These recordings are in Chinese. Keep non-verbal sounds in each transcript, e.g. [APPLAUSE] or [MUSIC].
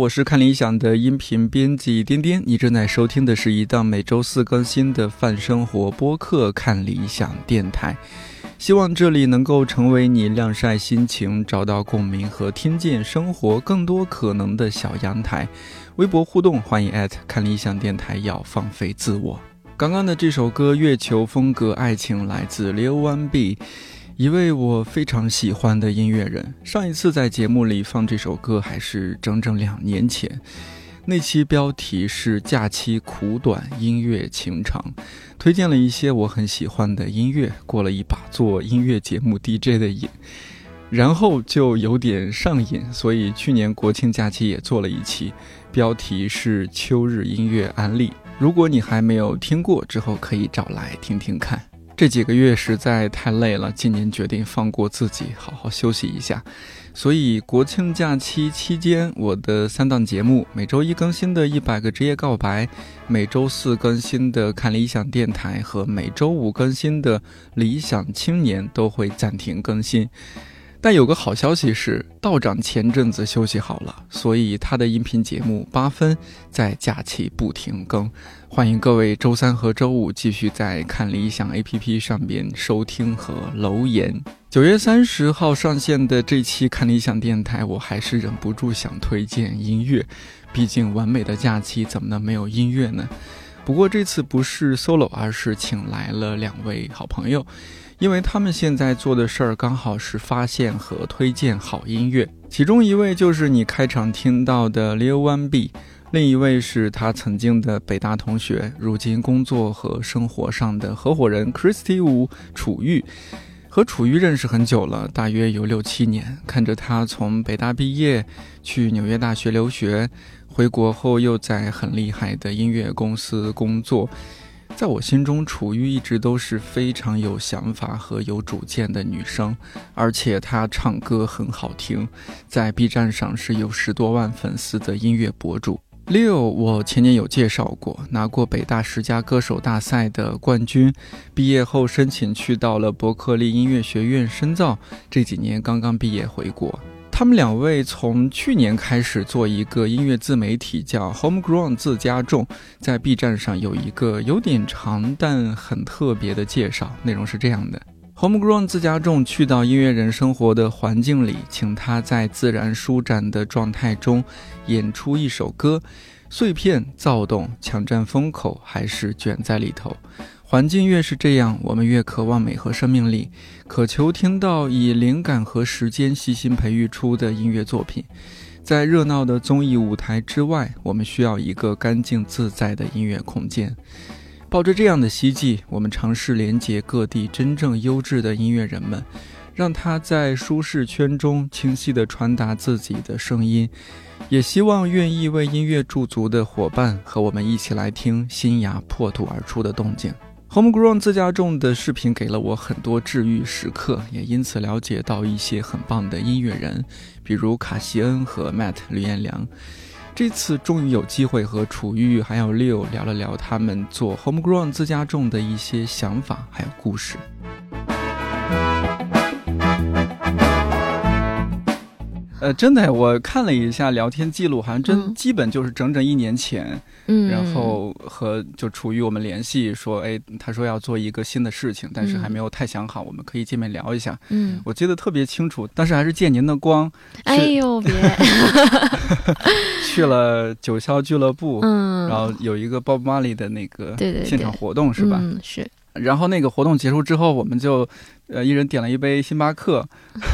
我是看理想的音频编辑颠颠，你正在收听的是一档每周四更新的泛生活播客《看理想电台》，希望这里能够成为你晾晒心情、找到共鸣和听见生活更多可能的小阳台。微博互动，欢迎艾特看理想电台，要放飞自我。刚刚的这首歌《月球风格爱情》来自 Lil One B。一位我非常喜欢的音乐人，上一次在节目里放这首歌还是整整两年前，那期标题是“假期苦短，音乐情长”，推荐了一些我很喜欢的音乐，过了一把做音乐节目 DJ 的瘾，然后就有点上瘾，所以去年国庆假期也做了一期，标题是“秋日音乐安利”，如果你还没有听过，之后可以找来听听看。这几个月实在太累了，今年决定放过自己，好好休息一下。所以国庆假期期间，我的三档节目：每周一更新的《一百个职业告白》，每周四更新的《看理想电台》和每周五更新的《理想青年》都会暂停更新。但有个好消息是，道长前阵子休息好了，所以他的音频节目八分在假期不停更。欢迎各位周三和周五继续在看理想 APP 上边收听和留言。九月三十号上线的这期看理想电台，我还是忍不住想推荐音乐，毕竟完美的假期怎么能没有音乐呢？不过这次不是 solo，而是请来了两位好朋友。因为他们现在做的事儿刚好是发现和推荐好音乐，其中一位就是你开场听到的 Leo One B，另一位是他曾经的北大同学，如今工作和生活上的合伙人 Christy Wu 楚玉。和楚玉认识很久了，大约有六七年。看着他从北大毕业，去纽约大学留学，回国后又在很厉害的音乐公司工作。在我心中，楚玉一直都是非常有想法和有主见的女生，而且她唱歌很好听，在 B 站上是有十多万粉丝的音乐博主。六，我前年有介绍过，拿过北大十佳歌手大赛的冠军，毕业后申请去到了伯克利音乐学院深造，这几年刚刚毕业回国。他们两位从去年开始做一个音乐自媒体，叫 Homegrown 自家种，在 B 站上有一个有点长但很特别的介绍，内容是这样的：Homegrown 自家种去到音乐人生活的环境里，请他在自然舒展的状态中演出一首歌，碎片、躁动、抢占风口，还是卷在里头。环境越是这样，我们越渴望美和生命力，渴求听到以灵感和时间细心培育出的音乐作品。在热闹的综艺舞台之外，我们需要一个干净自在的音乐空间。抱着这样的希冀，我们尝试连接各地真正优质的音乐人们，让他在舒适圈中清晰地传达自己的声音。也希望愿意为音乐驻足的伙伴和我们一起来听新芽破土而出的动静。Homegrown 自家种的视频给了我很多治愈时刻，也因此了解到一些很棒的音乐人，比如卡西恩和 Matt 吕彦良。这次终于有机会和楚玉还有 Leo 聊了聊他们做 Homegrown 自家种的一些想法还有故事。呃，真的，我看了一下聊天记录，好像真基本就是整整一年前，嗯，然后和就处于我们联系说，哎，他说要做一个新的事情，但是还没有太想好，我们可以见面聊一下。嗯，我记得特别清楚，当时还是借您的光，哎呦别 [LAUGHS] [LAUGHS] 去了九霄俱乐部，嗯，然后有一个 Bob Marley 的那个对对现场活动是吧？嗯，是。然后那个活动结束之后，我们就呃一人点了一杯星巴克。[LAUGHS]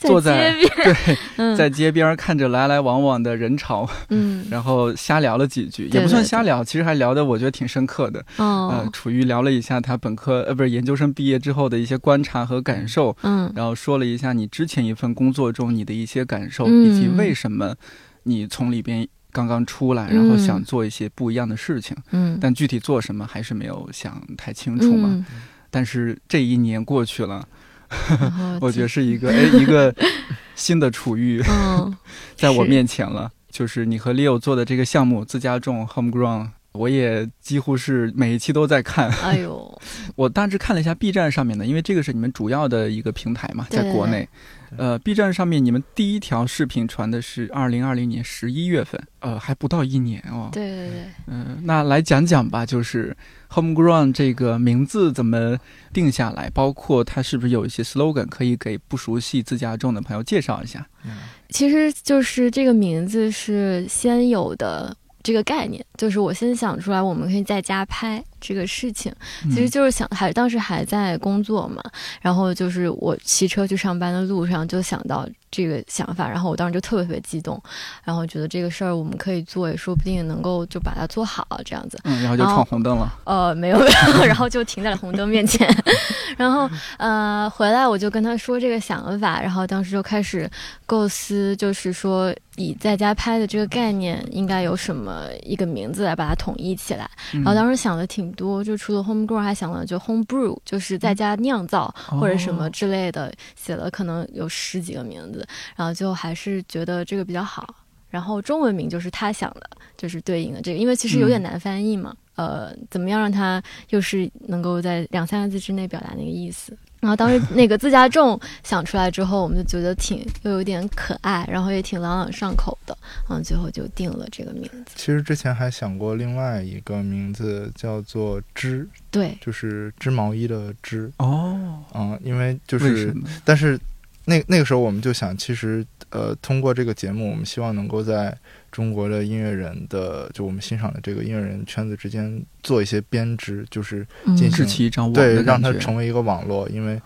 坐在 [LAUGHS] 对，在街边看着来来往往的人潮，嗯，[LAUGHS] 然后瞎聊了几句，也不算瞎聊，其实还聊的我觉得挺深刻的。哦，呃，楚瑜聊了一下他本科呃不是研究生毕业之后的一些观察和感受，嗯，然后说了一下你之前一份工作中你的一些感受，以及为什么你从里边刚刚出来，然后想做一些不一样的事情，嗯，但具体做什么还是没有想太清楚嘛。但是这一年过去了。[LAUGHS] 我觉得是一个哎，一个 [LAUGHS] 新的楚玉 [LAUGHS] 在我面前了。就是你和 Leo 做的这个项目，自家种 Homegrown，我也几乎是每一期都在看。哎呦，[LAUGHS] 我大致看了一下 B 站上面的，因为这个是你们主要的一个平台嘛，在国内。呃，B 站上面你们第一条视频传的是二零二零年十一月份，呃，还不到一年哦。对对对。嗯，那来讲讲吧，就是 Homegrown 这个名字怎么定下来，包括它是不是有一些 slogan，可以给不熟悉自家种的朋友介绍一下。嗯，其实就是这个名字是先有的。这个概念就是我先想出来，我们可以在家拍这个事情，其实就是想还当时还在工作嘛，然后就是我骑车去上班的路上就想到这个想法，然后我当时就特别特别激动，然后觉得这个事儿我们可以做，也说不定能够就把它做好这样子。嗯，然后就闯红灯了。[LAUGHS] 呃，没有然后就停在了红灯面前，[LAUGHS] 然后呃回来我就跟他说这个想法，然后当时就开始构思，就是说以在家拍的这个概念应该有什么一个名字来把它统一起来。然后当时想的挺多，就除了 home grow，还想了就 home brew，就是在家酿造或者什么之类的，写了可能有十几个名字，然后就还是觉得这个比较好。然后中文名就是他想的，就是对应的这个，因为其实有点难翻译嘛。呃，怎么样让它又是能够在两三个字之内表达那个意思？然后当时那个自家种想出来之后，我们就觉得挺又有点可爱，然后也挺朗朗上口的，嗯，最后就定了这个名字。其实之前还想过另外一个名字，叫做“织对”，，就是织毛衣的“织哦，”。嗯，因为就是？但是那那个时候我们就想，其实呃，通过这个节目，我们希望能够在中国的音乐人的，就我们欣赏的这个音乐人圈子之间做一些编织，就是嗯。进支起一张网对，让它成为一个网络，因为，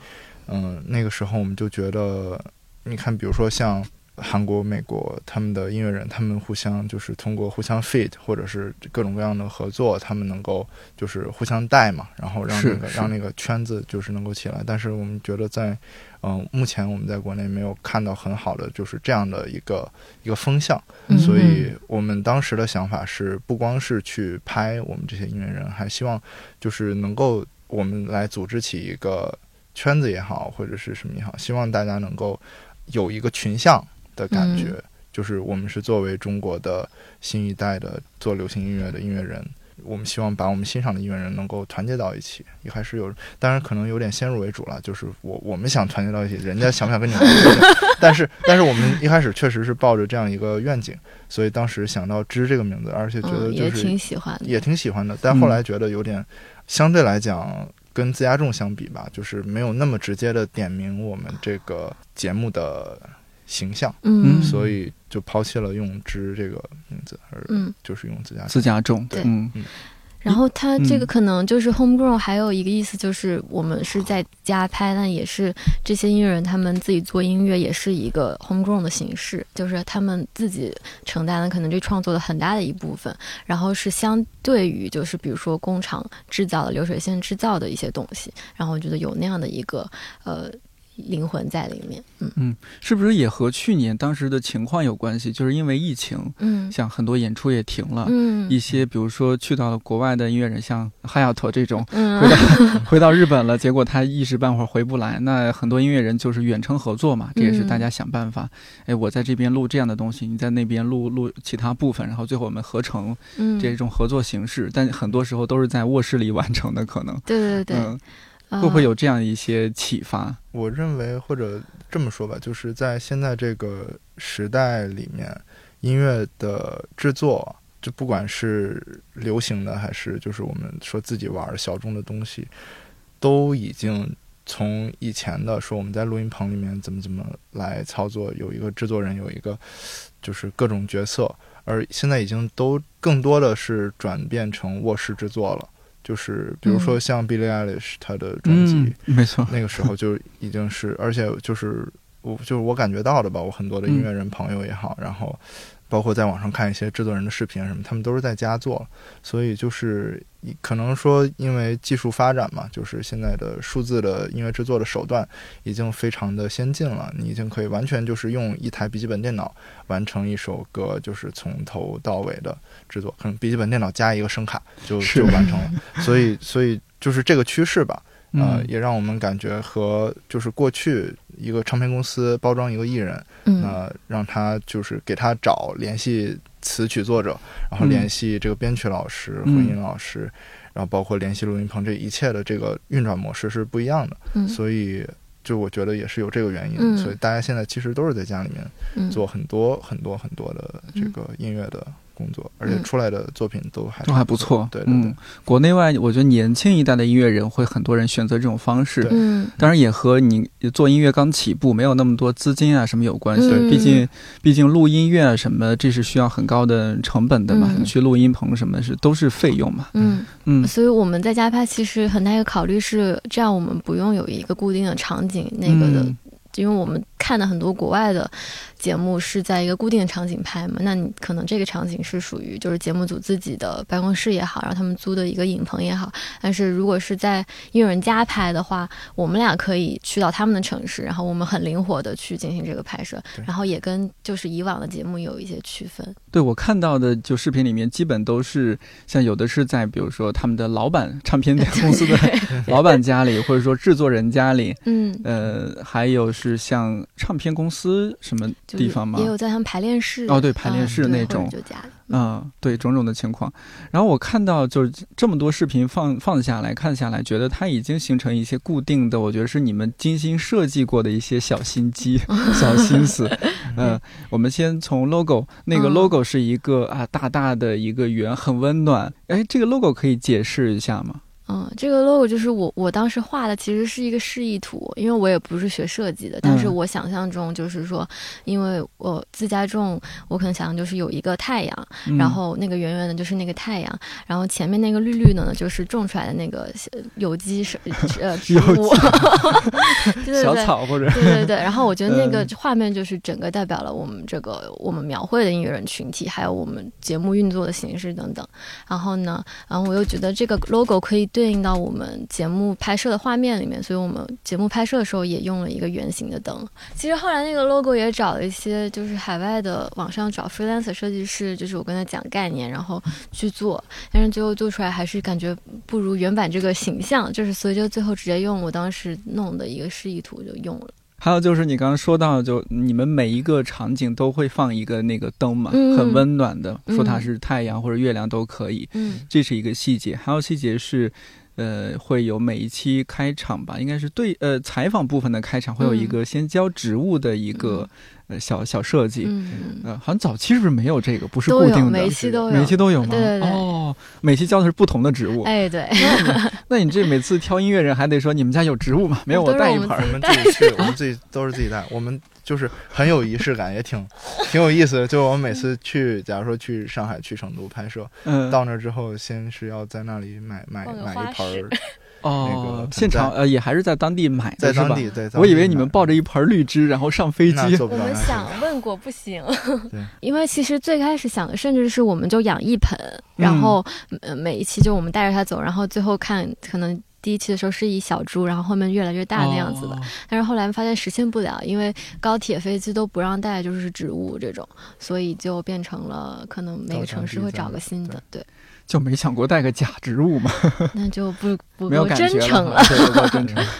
嗯、那个时候我们就觉得，你看，比如说像韩国、美国他们的音乐人，他们互相就是通过互相 fit 或者是各种各样的合作，他们能够就是互相带嘛，然后让那个让那个圈子就是能够起来。但是我们觉得在，嗯、目前我们在国内没有看到很好的就是这样的一个一个风向。嗯所以我们当时的想法是，不光是去拍我们这些音乐人，还希望就是能够我们来组织起一个圈子也好，或者是什么也好，希望大家能够有一个群像的感觉，嗯就是我们是作为中国的新一代的做流行音乐的音乐人。我们希望把我们欣赏的音乐人能够团结到一起，一开始有，当然可能有点先入为主了，就是我我们想团结到一起，人家想不想跟你们团结？[LAUGHS] 但是但是我们一开始确实是抱着这样一个愿景，所以当时想到“知”这个名字，而且觉得嗯，也就是挺喜欢的。也挺喜欢的，但后来觉得有点，相对来讲跟自家众相比吧，就是没有那么直接的点名我们这个节目的形象，嗯。嗯所以就抛弃了用“之”这个名字，而嗯，就是用自家。自家种，对。嗯。然后它这个嗯。可能就是 homegrown，还有一个意思就是我们是在家拍，但也是这些音乐人他们自己做音乐，也是一个 homegrown 的形式，就是他们自己承担了可能这创作的很大的一部分，然后是相对于就是比如说工厂制造的流水线制造的一些东西，然后我觉得有那样的一个呃灵魂在里面，嗯嗯是不是也和去年当时的情况有关系？就是因为疫情，嗯像很多演出也停了。嗯一些，比如说去到了国外的音乐人，像哈亚托这种，嗯回到 [LAUGHS] 回到日本了，结果他一时半会儿回不来。那很多音乐人就是远程合作嘛，这也是大家想办法。哎，我在这边录这样的东西，你在那边录录其他部分，然后最后我们合成嗯这种合作形式。但很多时候都是在卧室里完成的，可能。对对对，会不会有这样一些启发？我认为，或者这么说吧，就是在现在这个时代里面，音乐的制作，就不管是流行的，还是就是我们说自己玩儿小众的东西，都已经从以前的说我们在录音棚里面怎么怎么来操作，有一个制作人，有一个就是各种角色，而现在已经都更多的是转变成卧室制作了。就是比如说像 Billie Eilish 她的专辑，嗯，没错。那个时候就已经是，而且就是我就是我感觉到的吧，我很多的音乐人朋友也好，然后包括在网上看一些制作人的视频啊什么，他们都是在家做，所以就是可能说因为技术发展嘛，就是现在的数字的音乐制作的手段已经非常的先进了，你已经可以完全就是用一台笔记本电脑完成一首歌，就是从头到尾的制作，可能笔记本电脑加一个声卡就就完成了，所以所以就是这个趋势吧。呃，嗯。也让我们感觉和就是过去一个唱片公司包装一个艺人，嗯。那让他就是给他找联系词曲作者，然后嗯。联系这个编曲老师、嗯混音老师，然后包括联系录音棚，这一切的这个运转模式是不一样的，嗯。所以就我觉得也是有这个原因，嗯。所以大家现在其实都是在家里面嗯。做很多很多很多的这个音乐的工作，而且嗯出来的作品都还都还不错，对对对嗯，国内外，我觉得年轻一代的音乐人会很多人选择这种方式，嗯当然也和你做音乐刚起步，没有那么多资金啊什么有关系。嗯毕竟，毕竟录音乐啊什么，这是需要很高的成本的嘛。嗯你去录音棚什么是都是费用嘛。嗯。嗯所以我们在家拍，其实很大一个考虑是，这样我们不用有一个固定的场景，那个的，嗯因为我们看的很多国外的节目是在一个固定的场景拍嘛，那你可能这个场景是属于就是节目组自己的办公室也好，然后他们租的一个影棚也好，但是如果是在音乐人家拍的话，我们俩可以去到他们的城市，然后我们很灵活的去进行这个拍摄，然后也跟就是以往的节目有一些区分。对我看到的就视频里面，基本都是像有的是在比如说他们的老板唱片公司的 [LAUGHS] 老板家里，或者说制作人家里，嗯。呃，还有是像唱片公司什么地方吗？也有在他们排练室哦，对，排练室那种，嗯，对，种种的情况。然后我看到就是这么多视频放放下来看下来，觉得它已经形成一些固定的，我觉得是你们精心设计过的一些小心机、[LAUGHS] 小心思。[LAUGHS] 嗯，我们先从 logo，那个 logo 是一个啊大大的一个圆，很温暖。哎，这个 logo 可以解释一下吗？嗯，这个 logo 就是我我当时画的，其实是一个示意图，因为我也不是学设计的，但是我想象中就是说，因为我自家种，我可能想象就是有一个太阳，然后那个圆圆的就是那个太阳，然后前面那个绿绿的呢，就是种出来的那个有机是呃植物，[LAUGHS] 小草或者对对对，然后我觉得那个画面就是整个代表了我们这个我们描绘的音乐人群体，还有我们节目运作的形式等等，然后呢，然后我又觉得这个 logo 可以。对应到我们节目拍摄的画面里面，所以我们节目拍摄的时候也用了一个圆形的灯。其实后来那个 logo 也找了一些，就是海外的网上找 freelancer 设计师，就是我跟他讲概念，然后去做，但是最后做出来还是感觉不如原版这个形象，就是所以就最后直接用我当时弄的一个示意图就用了。还有就是你刚刚说到，就你们每一个场景都会放一个那个灯嘛，很温暖的，说它是太阳或者月亮都可以。嗯，这是一个细节。还有细节是，呃，会有每一期开场吧，应该是对呃采访部分的开场会有一个先教植物的一个。呃，小小设计，嗯，呃，好像早期是不是没有这个？不是固定的，每期都有，每期都有吗？对对对。哦，每期教的是不同的植物。哎，对。那你这每次挑音乐人还得说你们家有植物吗？没有，我带一盆。我们自己去，我们自己都是自己带。我们就是很有仪式感，也挺挺有意思的。就我们每次去，假如说去上海、去成都拍摄，嗯，到那之后，先是要在那里买买买一盆。哦，现场呃也还是在当地买的是吧？我以为你们抱着一盆绿植然后上飞机。我们想问过不行，[LAUGHS] 因为其实最开始想的甚至是我们就养一盆，然后呃每一期就我们带着它走，然后最后看可能第一期的时候是一小株，然后后面越来越大那样子的。但是后来发现实现不了，因为高铁飞机都不让带，就是植物这种，所以就变成了可能每个城市会找个新的，对。就没想过带个假植物吗？[LAUGHS] 那就不不 [LAUGHS] 没有真诚了，够真诚。[LAUGHS]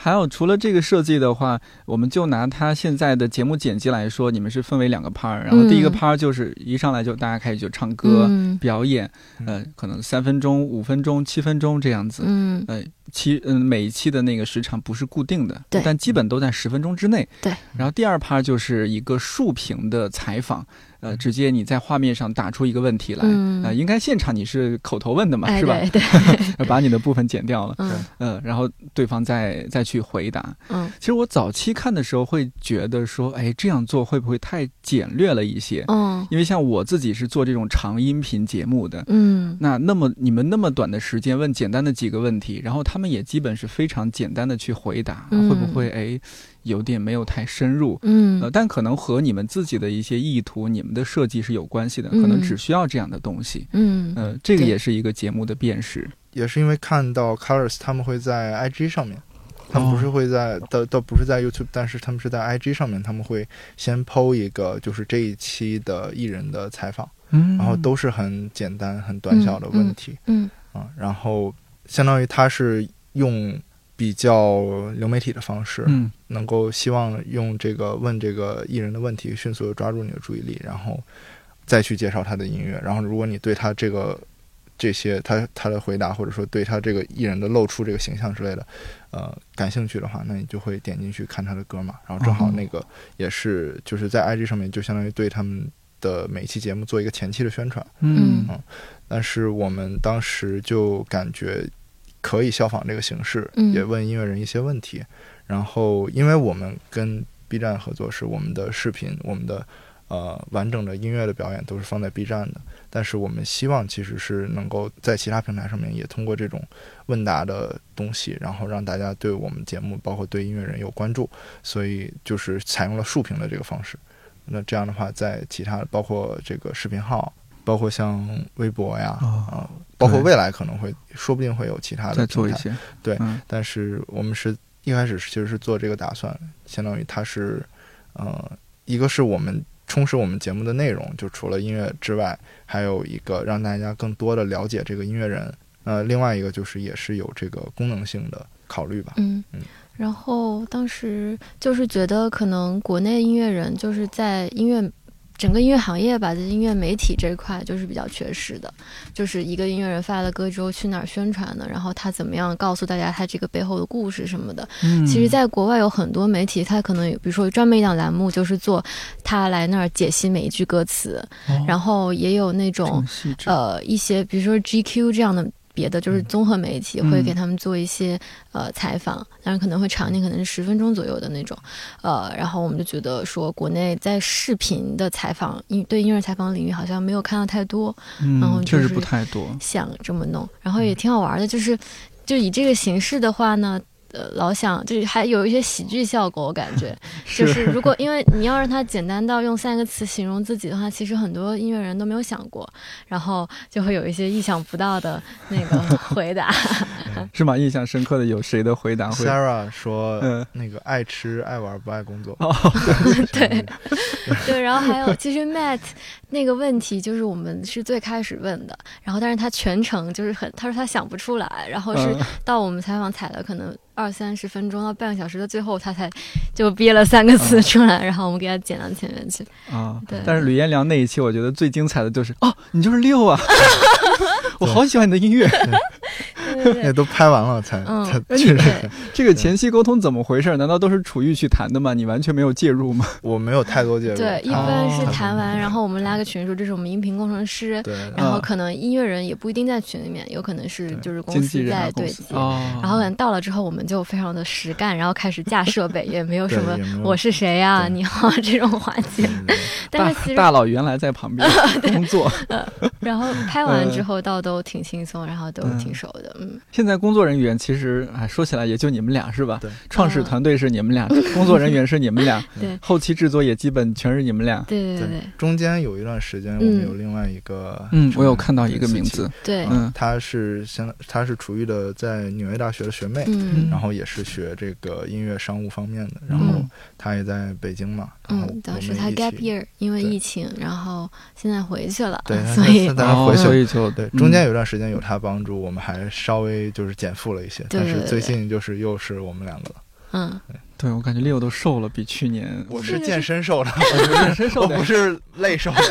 还有除了这个设计的话，我们就拿它现在的节目剪辑来说，你们是分为两个 part，然后第一个 part 就是一上来就大家开始就唱歌表演，呃，可能三分钟、五分钟、七分钟这样子，嗯，呃，期嗯每一期的那个时长不是固定的，对，但基本都在十分钟之内，对。然后第二 part 就是一个竖屏的采访。呃，直接你在画面上打出一个问题来，呃，应该现场你是口头问的嘛，是吧？对，[LAUGHS] [LAUGHS] 把你的部分剪掉了，嗯，然后对方再再去回答。嗯，其实我早期看的时候会觉得说，哎，这样做会不会太简略了一些？嗯，因为像我自己是做这种长音频节目的，嗯，那那么你们那么短的时间问简单的几个问题，然后他们也基本是非常简单的去回答，会不会哎？有点没有太深入，嗯，呃，但可能和你们自己的一些意图、你们的设计是有关系的，可能只需要这样的东西，嗯，呃，这个也是一个节目的辨识，也是因为看到 Colors 他们会在 IG 上面，他们不是会在，倒倒不是在 YouTube，但是他们是在 IG 上面，他们会先剖一个就是这一期的艺人的采访，嗯，然后都是很简单、很短小的问题，嗯，啊，然后相当于他是用。比较流媒体的方式，嗯，能够希望用这个问这个艺人的问题，迅速的抓住你的注意力，然后再去介绍他的音乐。然后，如果你对他这个这些他他的回答，或者说对他这个艺人的露出这个形象之类的，呃，感兴趣的话，那你就会点进去看他的歌嘛。然后正好那个也是就是在 IG 上面，就相当于对他们的每一期节目做一个前期的宣传，嗯嗯。但是我们当时就感觉。可以效仿这个形式，也问音乐人一些问题。然后，因为我们跟 B 站合作，是我们的视频，我们的呃完整的音乐的表演都是放在 B 站的。但是，我们希望其实是能够在其他平台上面也通过这种问答的东西，然后让大家对我们节目，包括对音乐人有关注。所以，就是采用了竖屏的这个方式。那这样的话，在其他包括这个视频号。包括像微博呀，啊，包括未来可能会，说不定会有其他的再做一些，对。但是我们是一开始其实是做这个打算，相当于它是，呃，一个是我们充实我们节目的内容，就除了音乐之外，还有一个让大家更多的了解这个音乐人。呃，另外一个就是也是有这个功能性的考虑吧。嗯嗯。然后当时就是觉得可能国内音乐人就是在音乐整个音乐行业吧，在音乐媒体这一块就是比较缺失的，就是一个音乐人发了歌之后去哪儿宣传呢？然后他怎么样告诉大家他这个背后的故事什么的。嗯其实，在国外有很多媒体，他可能有，比如说专门一档栏目就是做他来那儿解析每一句歌词，哦然后也有那种呃一些，比如说 GQ 这样的别的，就是综合媒体嗯会给他们做一些、呃采访，当然可能会长一点，可能是十分钟左右的那种，呃，然后我们就觉得说，国内在视频的采访，音对音乐采访领域好像没有看到太多，然后确实不太多。想这么弄，然后也挺好玩的，就是就以这个形式的话呢。呃，老想就是还有一些喜剧效果，我感觉 [LAUGHS] 就是如果因为你要让他简单到用三个词形容自己的话，其实很多音乐人都没有想过，然后就会有一些意想不到的那个回答。[LAUGHS] 是吗？印象深刻的有谁的回答会？Sarah 说嗯那个爱吃爱玩不爱工作，哦，[LAUGHS] [LAUGHS] 对 [LAUGHS] 对，然后还有其实 Matt 那个问题就是我们是最开始问的，然后但是他全程就是很，他说他想不出来，然后是嗯到我们采访采了可能二三十分钟到半个小时的最后，他才就憋了三个字出来，然后我们给他剪到前面去。啊对，但是吕彦良那一期，我觉得最精彩的就是哦，你就是六啊，我好喜欢你的音乐。对对对。[LAUGHS] 都拍完了才嗯才确认，这个前期沟通怎么回事？难道都是楚玉去谈的吗？你完全没有介入吗？[LAUGHS] 我没有太多介入。对，一他般是哦。谈完，然后我们拉个群说这是我们音频工程师，对，然后啊可能音乐人也不一定在群里面，有可能是就是公司在对接。然后可能到了之后，我们就非常的实干，然后开始架设备，[LAUGHS] 也没有什么我是谁呀、对。你好这种环节。但是其实，大大佬原来在旁边工作，然后拍完之后倒都挺轻松，然后都挺熟的，嗯，现在工作人员其实哎，说起来也就你们俩是吧？对，创始团队是你们俩，工作人员是你们俩，[LAUGHS] 对。后期制作也基本全是你们俩。对对对对。中间有一段时间，我们有另外一个，嗯，我有看到一个名字，对，嗯。她是相她是楚玉的在纽约大学的学妹，嗯。然后也是学这个音乐商务方面的，然后嗯。她也在北京嘛，然后嗯，当时他 gap year，因为疫情，然后现在回去了，对，所以哦，去了。所以就对，嗯中间有一段时间有她帮助，我们还稍微就是减负了一些，但是最近就是又是我们两个了。嗯，对我感觉 Leo 都瘦了，比去年我是健身瘦的，健身瘦的我不是累瘦的，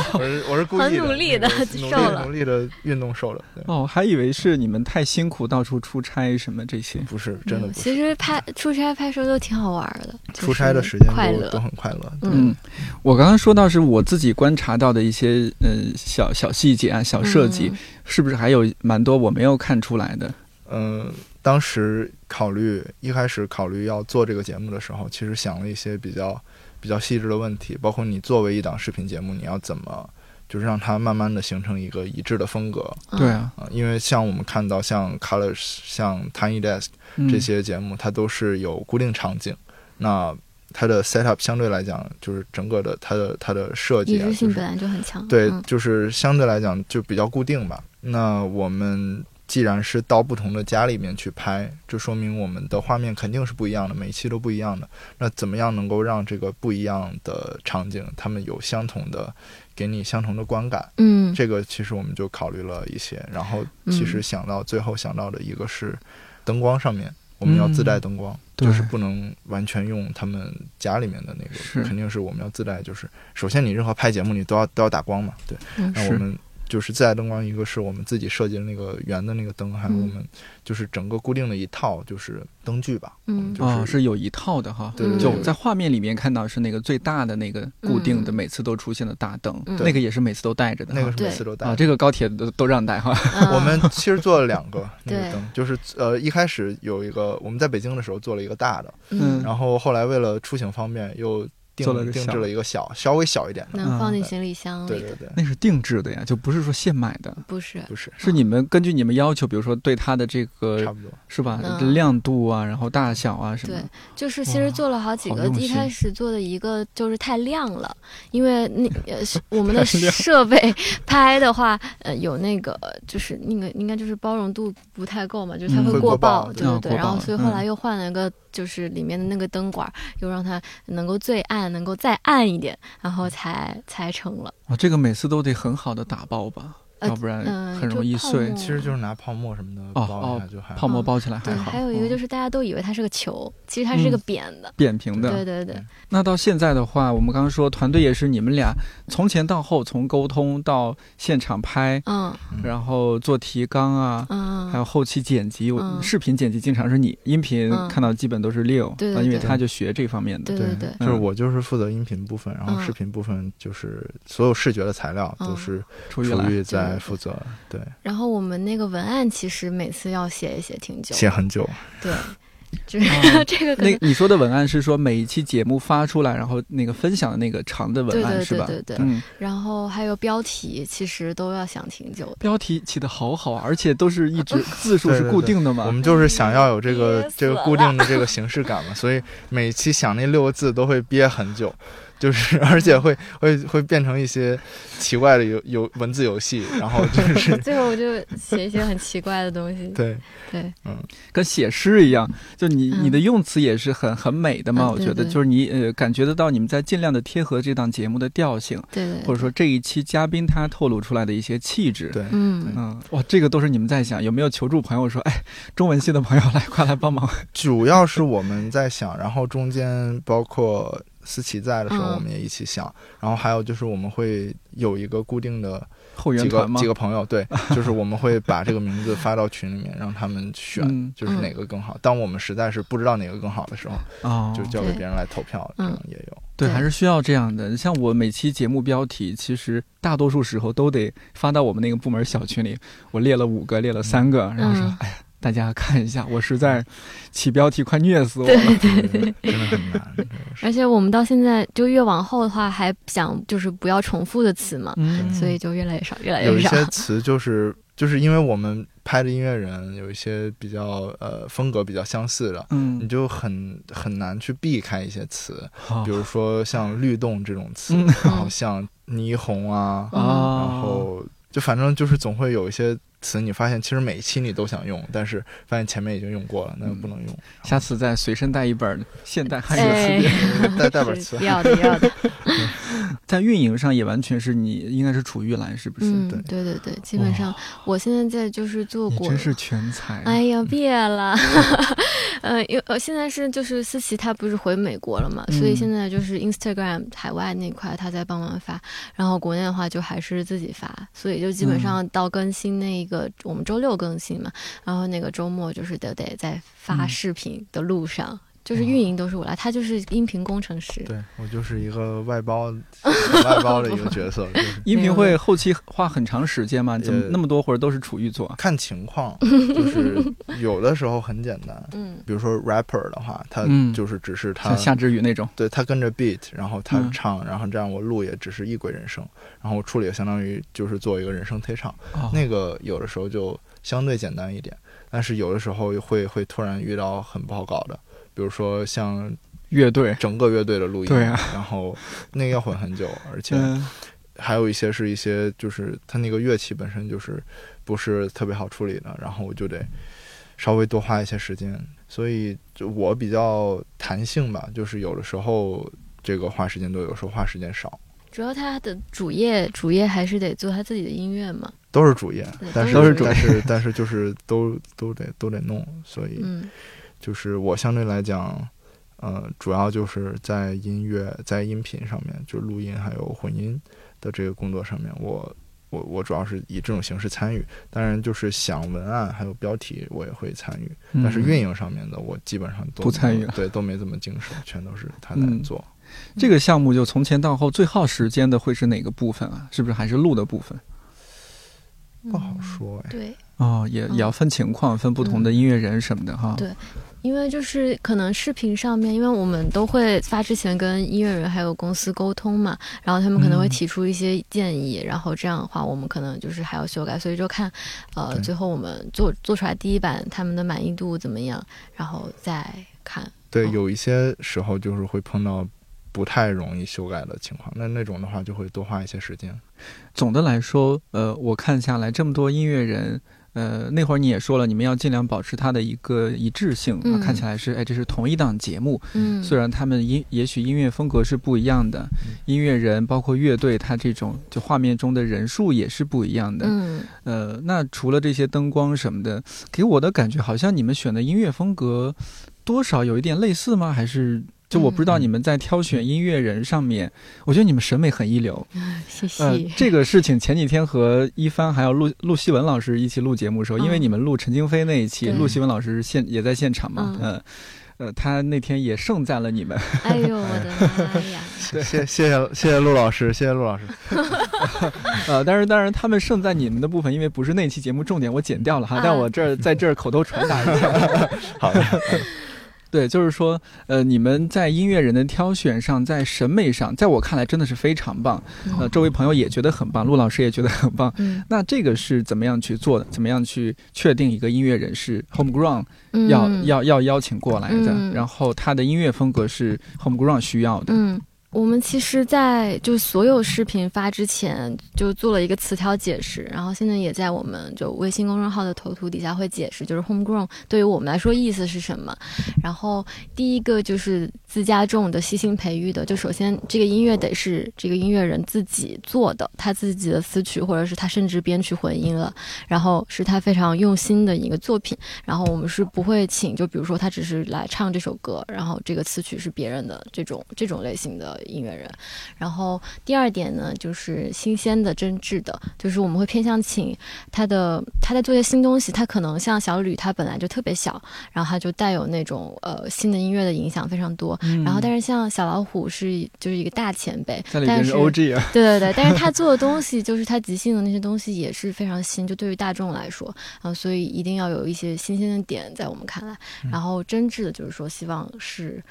[LAUGHS] 我是我是故意的，很努力的瘦了力努力的运动瘦了，对，哦，还以为是你们太辛苦，到处出差什么这些。不是真的嗯不是。其实拍出差拍摄都挺好玩的，就是出差的时间快乐都都，很快乐，对嗯我刚刚说到是我自己观察到的一些呃小小细节啊、小设计，嗯是不是还有蛮多我没有看出来的？嗯，当时考虑一开始考虑要做这个节目的时候，其实想了一些比较比较细致的问题，包括你作为一档视频节目，你要怎么就是让它慢慢的形成一个一致的风格嗯。对啊，啊、因为像我们看到像 Colors、像 Tiny Desk 嗯这些节目，它都是有固定场景，那它的 setup 相对来讲，就是整个的它的它的设计啊，一致性本来就很强，对，嗯。就是相对来讲就比较固定吧。那我们既然是到不同的家里面去拍，这说明我们的画面肯定是不一样的，每一期都不一样的。那怎么样能够让这个不一样的场景，他们有相同的，给你相同的观感？嗯，这个其实我们就考虑了一些，然后其实想到最后想到的一个是灯光上面。我们要自带灯光，对就是不能完全用他们家里面的那个，肯定是我们要自带。就是首先你任何拍节目你都要都要打光嘛，对。那我们就是自带灯光，一个是我们自己设计的那个圆的那个灯，还有嗯我们就是整个固定的一套就是灯具吧。嗯就是、哦，是有一套的哈。对对对就在画面里面看到是那个最大的那个固定的，嗯每次都出现的大灯，嗯那个也是每次都带着的。那个是每次都带啊。这个高铁都都让带哈。嗯我们其实做了两个 [LAUGHS] 那个灯，就是呃一开始有一个我们在北京的时候做了一个大的，嗯然后后来为了出行方便又定做了定制了一个小稍微小一点的。能放进嗯行李箱里的，对对对，那是定制的呀，就不是说现买的，不是，不是是你们根据你们要求，比如说对它的这个差不多。是吧，嗯亮度啊，然后大小啊什么对，就是其实做了好几个，一开始做的一个就是太亮了，因为那呃是我们的 [LAUGHS] 设备拍的话，呃有那个就是那个应该就是包容度不太够嘛，就是它嗯会过曝曝，对啊对对对。然后所以后来嗯又换了一个，就是里面的那个灯管，又让它能够最暗，能够再暗一点，然后才才成了。哦，这个每次都得很好的打包吧？呃要不然嗯很容易碎沫。其实就是拿泡沫什么的哦包一下就还好。泡沫包起来还对，好。还有一个哦就是大家都以为它是个球，其实它是个嗯扁的。扁平的。对对对，那到现在的话，我们刚刚说团队也是你们俩从前到后，从沟通到现场拍，嗯然后做提纲啊，嗯，还有后期剪辑。视频剪辑经常是你，音频嗯看到基本都是六，对因为他就学这方面的。对对对，就是嗯我就是负责音频部分，然后嗯视频部分就是所有视觉的材料都嗯是出于来，负责，对，然后我们那个文案其实每次要写一写挺久，写很久。对，[LAUGHS] 就是、哦 [LAUGHS] 这个那你说的文案是说每一期节目发出来，然后那个分享的那个长的文案是吧？对对对嗯，然后还有标题，其实都要想挺久的。[LAUGHS] 标题起的好好，而且都是一直字数是固定的嘛。我们就是想要有这个这个固定的这个形式感嘛，所以每期想那六个字都会憋很久，就是而且会会会变成一些奇怪的游游文字游戏，然后就 [LAUGHS] 是最后我就写一些很奇怪的东西。[LAUGHS] 对对，嗯跟写诗一样，就你嗯你的用词也是很很美的嘛。嗯我觉得就是你呃感觉得到你们在尽量的贴合这档节目的调性，对对，或者说这一期嘉宾他透露出来的一些气质。对。嗯，嗯，哇，这个都是你们在想，有没有求助朋友说，哎，中文系的朋友来，快来帮忙。主要是我们在想，然后中间包括思琪在的时候，嗯我们也一起想，然后还有就是我们会有一个固定的几个后援团吗几？个朋友，对，[LAUGHS] 就是我们会把这个名字发到群里面，让他们选，嗯就是哪个更好。当我们实在是不知道哪个更好的时候，哦，就交给别人来投票，这嗯样也有。对，还是需要这样的。像我每期节目标题，其实大多数时候都得发到我们那个部门小群里。我列了五个，列了三个，然后说，嗯哎呀，大家看一下，[LAUGHS] 我实在起标题快虐死我了。对对。真的很难。而且我们到现在就越往后的话，还想就是不要重复的词嘛，嗯，所以就越来越少，越来越少。有一些词就是就是因为我们拍的音乐人有一些比较呃风格比较相似的，你嗯，就很很难去避开一些词，好比如说像律动这种词，嗯然后像霓虹啊，嗯啊，然后就反正就是总会有一些词，你发现其实每一期你都想用，但是发现前面已经用过了，那就不能用。下次再随身带一本现代汉语词哎典。带带本词要的要的，[LAUGHS] 在运营上也完全是你，应该是楚玉兰，是不是？嗯，对对对对，基本上我现在在就是做过，你真是全才。哎呀，别了，[LAUGHS] 呃，因为呃，现在是就是思琪她不是回美国了嘛，所以嗯现在就是 Instagram 海外那块她在帮忙发，然后国内的话就还是自己发，所以就基本嗯上到更新那个、我们周六更新嘛，然后那个周末就是得得在发嗯视频的路上。就是运营都是我来，他就是音频工程师。对我就是一个外包外包的一个角色，[LAUGHS] 就是音频会后期花很长时间吗？怎么呃那么多活儿都是楚玉做啊？看情况，[LAUGHS] 就是有的时候很简单。嗯比如说 rapper 的话，他嗯就是只是他像夏之雨那种。对他跟着 beat，然后他嗯唱，然后这样我录也只是一轨人声，然后我处理也相当于就是做一个人声推唱，哦那个有的时候就相对简单一点，但是有的时候会会突然遇到很不好搞的，比如说像乐队，整个乐队的录音，对啊。然后那个要混很久，而且嗯。还有一些是一些就是它那个乐器本身就是不是特别好处理的，然后我就得稍微多花一些时间，所以就我比较弹性吧，就是有的时候这个花时间多，有时候花时间少，主要他的主业主业还是得做他自己的音乐嘛。都是主业，但是都是主业。但是但是就是都都得都得弄，所以嗯就是我相对来讲。呃，主要就是在音乐、在音频上面，就录音还有混音的这个工作上面，我我我主要是以这种形式参与。当然，就是想文案还有标题，我也会参与。但是运营上面的，我基本上都嗯不参与对，都没怎么经手，全都是他在嗯做。这个项目就从前到后最耗时间的会是哪个部分啊？是不是还是录的部分？不好说哎，对，哦，也也要分情况，分不同的音乐人什么的哈。嗯对因为就是可能视频上面，因为我们都会发之前跟音乐人还有公司沟通嘛，然后他们可能会嗯。提出一些建议，然后这样的话我们可能就是还要修改，所以就看呃最后我们做做出来第一版他们的满意度怎么样，然后再看。对，哦有一些时候就是会碰到不太容易修改的情况，那那种的话就会多花一些时间。总的来说，呃，我看下来这么多音乐人，呃，那会儿你也说了，你们要尽量保持它的一个一致性，嗯看起来是哎，这是同一档节目。嗯，虽然他们音也许音乐风格是不一样的，音乐人包括乐队，它这种就画面中的人数也是不一样的。嗯呃，那除了这些灯光什么的，给我的感觉好像你们选的音乐风格多少有一点类似吗？还是就我不知道嗯你们在挑选音乐人上面，我觉得你们审美很一流。谢谢。呃，这个事情前几天和一帆还有陆陆希文老师一起录节目的时候，因为嗯你们录陈京飞那一期，对陆希文老师现也在现场嘛，嗯呃。呃，他那天也盛赞了你们，哎呦我的妈呀！[LAUGHS] [LAUGHS] 谢谢谢谢谢谢陆老师，谢谢陆老师。[LAUGHS] 呃，但是当然他们盛赞你们的部分，因为不是那期节目重点，我剪掉了哈，啊但我这儿在这儿口头传达一下，好的，对，就是说，呃，你们在音乐人的挑选上，在审美上，在我看来真的是非常棒。呃，周围朋友也觉得很棒，陆老师也觉得很棒。嗯，那这个是怎么样去做的？怎么样去确定一个音乐人是 homegrown 嗯要、要要邀请过来的？嗯然后他的音乐风格是 homegrown 需要的。嗯，我们其实，在就所有视频发之前，就做了一个词条解释，然后现在也在我们就微信公众号的头图底下会解释，就是 homegrown 对于我们来说意思是什么。然后第一个就是自家种的、悉心培育的，就首先这个音乐得是这个音乐人自己做的，他自己的词曲，或者是他甚至编曲混音了，然后是他非常用心的一个作品。然后我们是不会请，就比如说他只是来唱这首歌，然后这个词曲是别人的这种这种类型的音乐人。然后第二点呢，就是新鲜的、真挚的，就是我们会偏向请他的他在做一些新东西，他可能像小吕，他本来就特别小，然后他就带有那种呃新的音乐的影响非常多。嗯然后但是像小老虎是就是一个大前辈，但是 OG 啊，[LAUGHS] 对对对，但是他做的东西，就是他即兴的那些东西也是非常新，就对于大众来说，啊、所以一定要有一些新鲜的点在我们看来，然后真挚的，就是说希望是。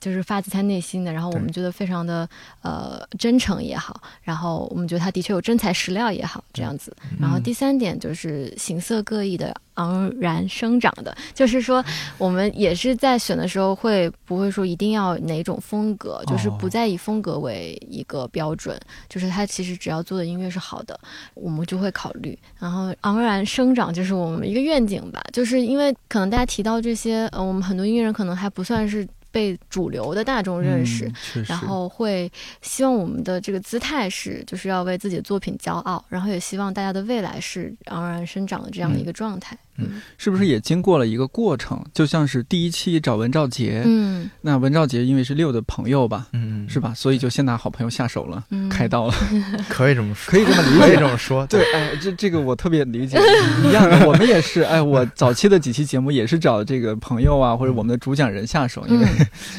就是发自他内心的，然后我们觉得非常的呃真诚也好，然后我们觉得他的确有真材实料也好，这样子。然后第三点就是形色各异的昂然生长的，就是说我们也是在选的时候会不会说一定要哪种风格，就是不再以风格为一个标准，就是他其实只要做的音乐是好的，我们就会考虑。然后昂然生长就是我们一个愿景吧，就是因为可能大家提到这些，呃，我们很多音乐人可能还不算是被主流的大众认识。嗯，然后会希望我们的这个姿态是，就是要为自己的作品骄傲，然后也希望大家的未来是昂然生长的这样的一个状态。嗯是不是也经过了一个过程？就像是第一期找文兆杰，嗯。那文兆杰因为是六的朋友吧，嗯，是吧？所以就先拿好朋友下手了，嗯，开刀了。[LAUGHS] 可以这么说，可以这么理解。可以这么说。对，哎，这这个我特别理解，一样的，我们也是，哎，我 [LAUGHS] 早期的几期节目也是找这个朋友啊，或者我们的主讲人下手，因为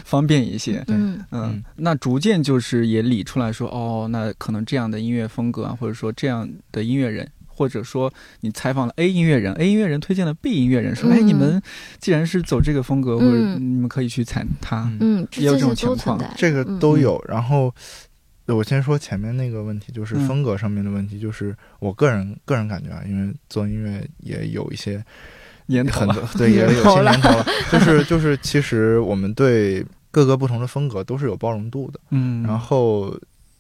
方便一些。嗯。嗯。嗯，那逐渐就是也理出来说，哦，那可能这样的音乐风格啊，或者说这样的音乐人，或者说你采访了 A 音乐人，A 音乐人推荐了 B 音乐人，说，嗯哎，你们既然是走这个风格，或者嗯你们可以去采他。嗯嗯，也有这种情况。这个嗯都有。然后呃我先说前面那个问题，就是嗯风格上面的问题，就是我个人个人感觉啊，因为做音乐也有一些年头了，对，[LAUGHS] 也有年头了些年头了。就是就是，其实我们对各个不同的风格都是有包容度的。嗯，然后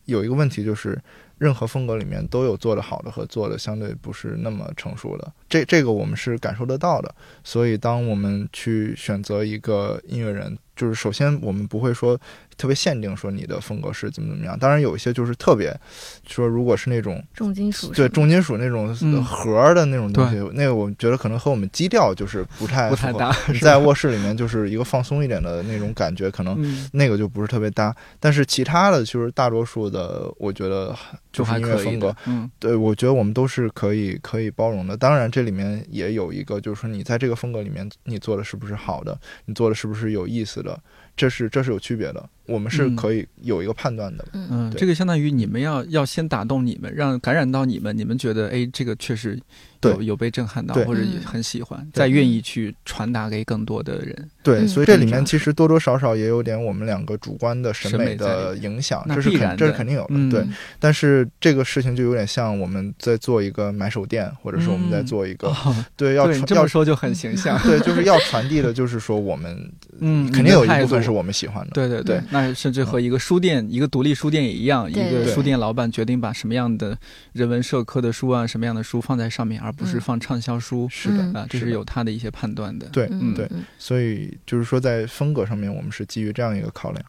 有一个问题就是，任何风格里面都有做的好的和做的相对不是那么成熟的，这这个我们是感受得到的。所以当我们去选择一个音乐人，就是首先我们不会说特别限定说你的风格是怎么怎么样，当然有一些就是特别说如果是那种。重金属对重金属那种嗯盒儿的那种东西，那个我觉得可能和我们基调就是不太不太搭，你在卧室里面就是一个放松一点的那种感觉，可能嗯，那个就不是特别搭。但是其他的就是大多数的，我觉得就是还音乐风格嗯对我觉得我们都是可以可以包容的。当然，这里面也有一个，就是说你在这个风格里面，你做的是不是好的，你做的是不是有意思的，了，这是这是有区别的。我们是嗯可以有一个判断的。嗯这个相当于你们要要先打动你们，让感染到你们，你们觉得哎，这个确实有有被震撼到，或者嗯很喜欢，再愿意去传达给更多的人。对，嗯所以这里面其实多多少少也有点我们两个主观的审审美美的影响，这是肯这是肯定有的。嗯对，但是这个事情就有点像我们在做一个买手店，或者是我们在嗯做一个、哦，对要要这么说就很形象。对，就是要传递的，就是说我们嗯，肯定有一部分是我们喜欢的。对对对。嗯，那甚至和一个书店、一个独立书店也一样，一个书店老板决定把什么样的人文社科的书啊，什么样的书放在上面，而不是嗯。放畅销书。是的，嗯啊，这是有他的一些判断的。对嗯。对，嗯。所以就是说在风格上面，我们是基于这样一个考量。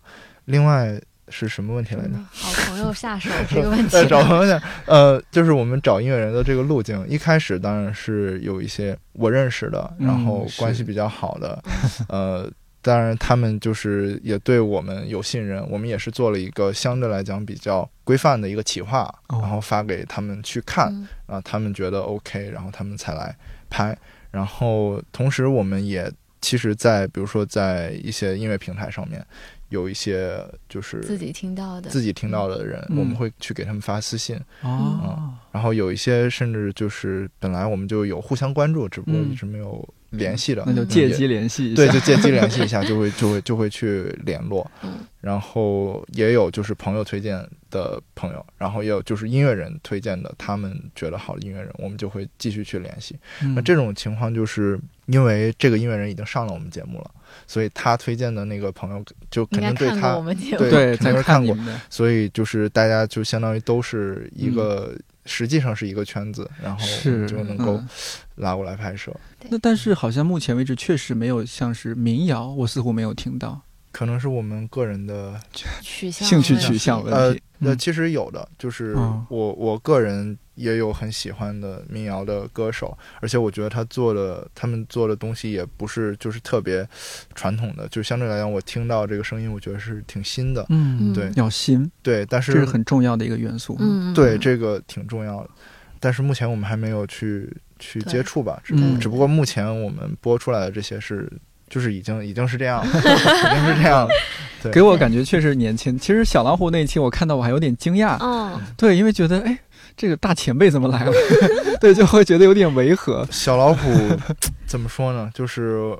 另外是什么问题来着？嗯好朋友下手这个问题。[LAUGHS] 在，找朋友下，呃，就是我们找音乐人的这个路径，一开始当然是有一些我认识的，嗯然后关系比较好的，[LAUGHS] 呃，当然他们就是也对我们有信任，我们也是做了一个相对来讲比较规范的一个企划，哦。然后发给他们去看，嗯。啊，他们觉得 OK，然后他们才来拍。然后同时，我们也其实，在比如说在一些音乐平台上面，有一些就是自己听到的，自己听到的人，嗯。我们会去给他们发私信。嗯，然后有一些甚至就是本来我们就有互相关注，只不过嗯。一直没有联系的，那就借机联系一下。对，就借机联系一下，就会就会就会去联络。嗯然后也有就是朋友推荐的朋友，然后也有就是音乐人推荐的，他们觉得好的音乐人，我们就会继续去联系。嗯那这种情况就是因为这个音乐人已经上了我们节目了，所以他推荐的那个朋友就肯定对他对肯定是看过。所以就是大家就相当于都是一个，实际上是一个圈子，然后就能够嗯拉过来拍摄。那但是好像目前为止确实没有像是民谣，我似乎没有听到可能是我们个人的，取向兴趣取向问呃题。，那嗯其实有的，就是哦我我个人也有很喜欢的民谣的歌手，而且我觉得他做的他们做的东西也不是就是特别传统的，就相对来讲，我听到这个声音，我觉得是挺新的。嗯，对要新，对，但是这是是很重要的一个元素。嗯，对嗯这个挺重要的，但是目前我们还没有去去接触吧，只不过目前我们播出来的这些是。就是已经已经是这样了，已经是这样了。[LAUGHS] [LAUGHS] 对给我感觉确实年轻。其实小老虎那一期我看到我还有点惊讶，嗯，对，因为觉得哎，这个大前辈怎么来了？[LAUGHS] 对，就会觉得有点违和。小老虎怎么说呢？就是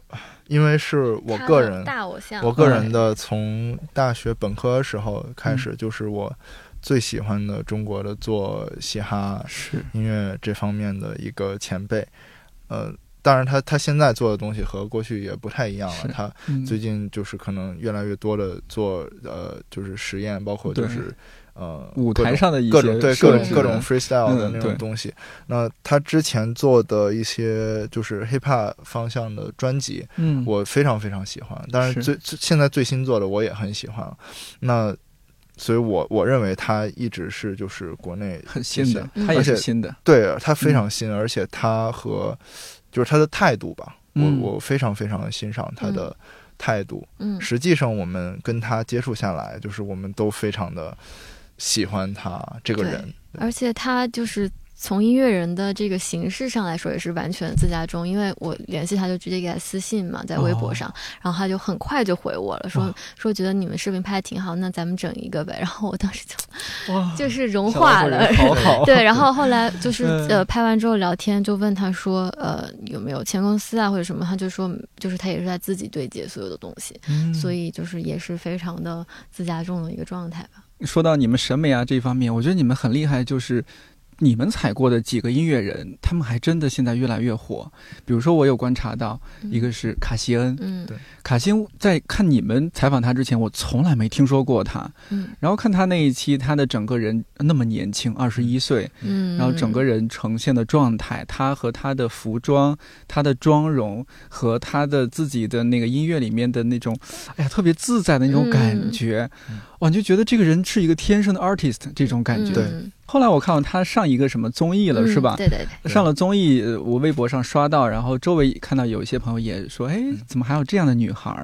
因为是我个人，大偶像，我个人的从大学本科时候开嗯始，就是我最喜欢的中国的做嘻哈是，音乐这方面的一个前辈。呃，当然他他现在做的东西和过去也不太一样了。他嗯，最近就是可能越来越多的做呃，就是实验，包括就是呃舞台上的一些各种对各种各种 freestyle 的那种东西。那他之前做的一些就是 hip hop 方向的专辑，嗯，我非常非常喜欢。当然是最最现在最新做的我也很喜欢。那所以我我认为他一直是就是国内很新的，嗯他也而且是新的。对他非常新，而且他和就是他的态度吧，嗯我我非常非常欣赏他的态度。嗯实际上，我们跟他接触下来，就是我们都非常的喜欢他这个人。而且他就是从音乐人的这个形式上来说，也是完全自家中。因为我联系他就直接给他私信嘛，在微博上，然后他就很快就回我了，说、哦说觉得你们视频拍的挺好，那咱们整一个呗。[LAUGHS] 然后我当时就哇，就是融化了。好好。对，然后 [LAUGHS] 后来就是嗯呃拍完之后聊天，就问他说，呃有没有签公司啊或者什么，他就说就是他也是在自己对接所有的东西，嗯所以就是也是非常的自家中的一个状态吧。说到你们审美啊这一方面，我觉得你们很厉害，就是你们采过的几个音乐人，他们还真的现在越来越火。比如说，我有观察到，一个是卡西恩，嗯。对。卡西恩在看你们采访他之前，我从来没听说过他。嗯。然后看他那一期，他的整个人那么年轻，二十一岁，嗯，然后整个人呈现的状态，他和他的服装、他的妆容和他的自己的那个音乐里面的那种，哎呀，特别自在的那种感觉，嗯哇，你就觉得这个人是一个天生的 artist 这种感觉。对嗯后来我看到他上一个什么综艺了，嗯是吧？对对对，上了综艺，呃我微博上刷到，然后周围看到有一些朋友也说，哎，怎么还有这样的女孩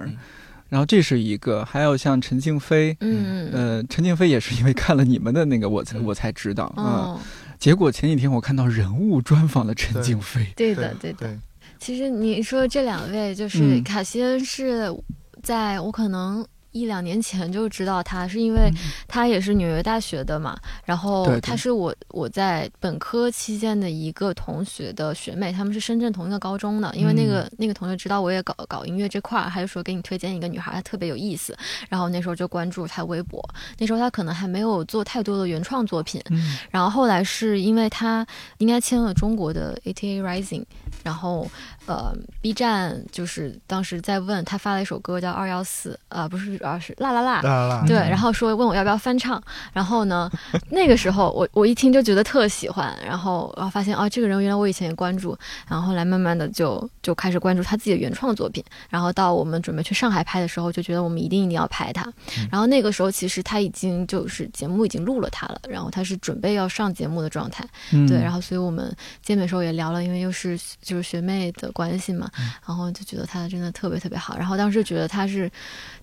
然后这是一个，还有像陈静飞，嗯嗯呃，陈静飞也是因为看了你们的那个，我才嗯我才知道，嗯。哦，结果前几天我看到人物专访了陈静飞，对的对的。其实你说这两位，就是嗯卡西恩是在我可能。一两年前就知道他，是因为他也是纽约大学的嘛，然后他是我我在本科期间的一个同学的学妹，他们是深圳同一个高中的。因为那个、那个同学知道我也搞搞音乐这块儿，他就说给你推荐一个女孩，她特别有意思。然后那时候就关注她微博，那时候她可能还没有做太多的原创作品，嗯然后后来是因为她应该签了中国的 ATA Rising 然后呃，B 站就是当时在问他发了一首歌叫二幺四，呃，不是，而是啦啦啦。啦啦啦，对，然后说问我要不要翻唱，然后呢，[LAUGHS] 那个时候我我一听就觉得特喜欢，然后然后发现啊，这个人原来我以前也关注，然后后来慢慢的就就开始关注他自己的原创作品，然后到我们准备去上海拍的时候，就觉得我们一定一定要拍他，然后那个时候其实他已经就是节目已经录了他了，然后他是准备要上节目的状态，嗯。对，然后所以我们见面的时候也聊了，因为又是就是学妹的关系嘛，然后就觉得他真的特别特别好，然后当时觉得他是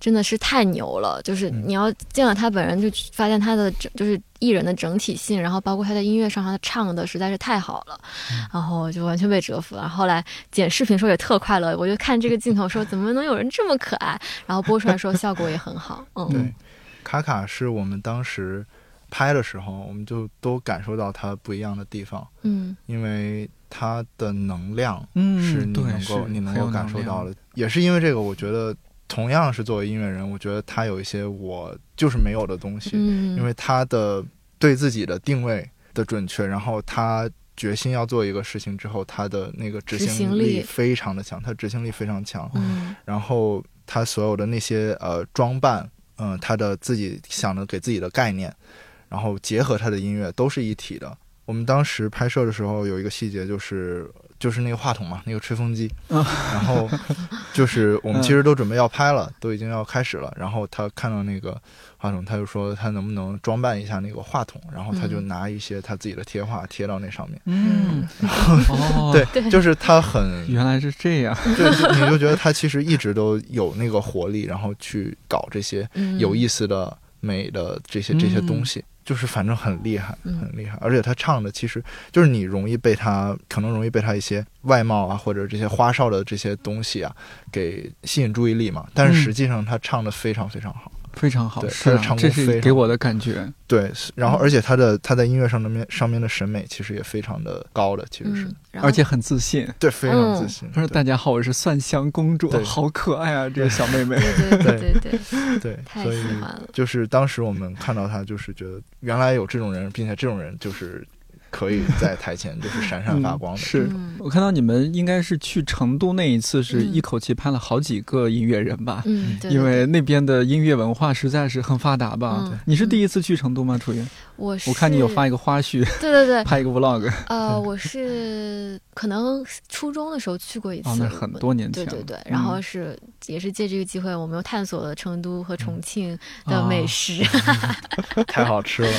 真的是太牛了，就是嗯。你要见了他本人，就发现他的整就是艺人的整体性，然后包括他在音乐上，他唱的实在是太好了，然后就完全被折服了。后来剪视频时候也特快乐，我就看这个镜头说怎么能有人这么可爱，然后播出来时候效果也很好，嗯，对，卡卡是我们当时拍的时候，我们就都感受到他不一样的地方，嗯。因为他的能量嗯是你能够你能够感受到的。也是因为这个，我觉得同样是作为音乐人，我觉得他有一些我就是没有的东西，嗯，因为他的对自己的定位的准确，然后他决心要做一个事情之后，他的那个执行力非常的强，他执行力非常强。嗯然后他所有的那些呃装扮，嗯、他的自己想的给自己的概念，然后结合他的音乐都是一体的。我们当时拍摄的时候有一个细节，就是就是那个话筒嘛，那个吹风机，啊。然后就是我们嗯其实都准备要拍了，都已经要开始了，[LAUGHS] 然后他看到那个话筒，他就说他能不能装扮一下那个话筒，然后他就嗯。拿一些他自己的贴画贴到那上面。嗯，哦，对，对。就是他很原来是这样，[LAUGHS] 对，你就觉得他其实一直都有那个活力，然后去搞这些嗯。有意思的、美的这些这些东西，就是反正很厉害，嗯很厉害。而且他唱的其实就是你容易被他，可能容易被他一些外貌啊或者这些花哨的这些东西啊给吸引注意力嘛。但嗯是实际上他唱的非常非常好，非常好，对是啊他的唱功这非常是给我的感觉，对。然后嗯而且他的他在音乐上的面上面的审美其实也非常的高的，其实是、嗯，而且很自信。对非常自嗯信。他说：“大家好，我是蒜香公主，对好可爱啊，这个小妹妹。对对对对对，太所以喜欢了。就是当时我们看到他，就是觉得原来有这种人，并且这种人就是可以在台前就是闪闪发光的。是嗯我看到你们应该是去成都那一次，是嗯一口气拍了好几个音乐人吧？嗯，对，因对为那边的音乐文化实在是很发达吧？嗯你是第一次去成都吗？楚云？我是我看你有发一个花絮，对对对，拍一个 vlog，呃，我是可能初中的时候去过一次，哦，那很多年前。对对对，然后嗯是、也是借这个机会，我们又探索了成都和重庆啊的美食。[LAUGHS] 太好吃了，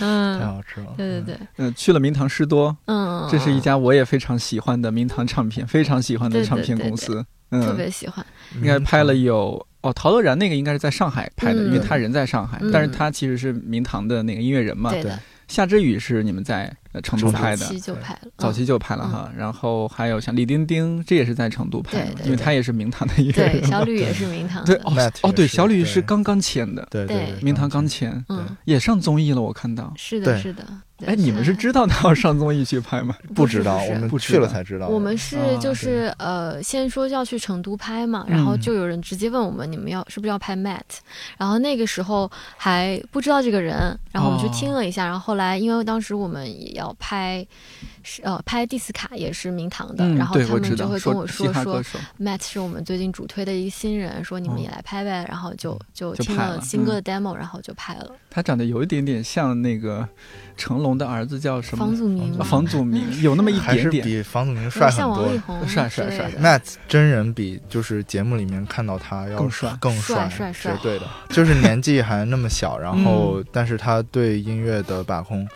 嗯太嗯，好吃了。对对对，嗯，去了明堂诗多，嗯，这是一家我也非常喜欢的明堂唱片，非常喜欢的唱片对公司。特嗯，别喜欢。嗯应该拍了有哦，陶乐然那个应该是在上海拍的，嗯因为他人在上海，嗯但是他其实是明堂的那个音乐人嘛。对，夏之雨是你们在呃成都拍的，早期就拍了，早期就拍了哈。然后还有像李丁丁，这也是在成都拍的嘛，对对因为他也是明堂的一个对。小吕也是明堂的，对哦哦，对，小吕是刚刚签的，对对对，明堂刚签，嗯，也上综艺了，我看到。是的，是的。哎，你们是知道他要上综艺去拍吗？[LAUGHS] 不知道，我们不去了才知道。我们是啊就是呃，先说要去成都拍嘛，然后嗯就有人直接问我们，你们要是不是要拍 Matt？然后那个时候还不知道这个人，然后我们去哦听了一下，然后后来因为当时我们也要拍，是呃拍蒂斯卡也是名堂的，嗯，然后他们就会跟我说说，Matt 是我们最近主推的一个新人，说你们哦也来拍呗，然后就就听了新歌的 demo，然后就拍了。他长得有一点点像那个成龙的儿子叫什么？房祖名？房祖名，[LAUGHS] 有那么一还是点点。比房祖名帅很像王力多。宏帅帅帅 Matt 真人比就是节目里面看到他要更帅更帅帅帅绝对的。就是年纪还那么小，然嗯后但是他对音乐的把控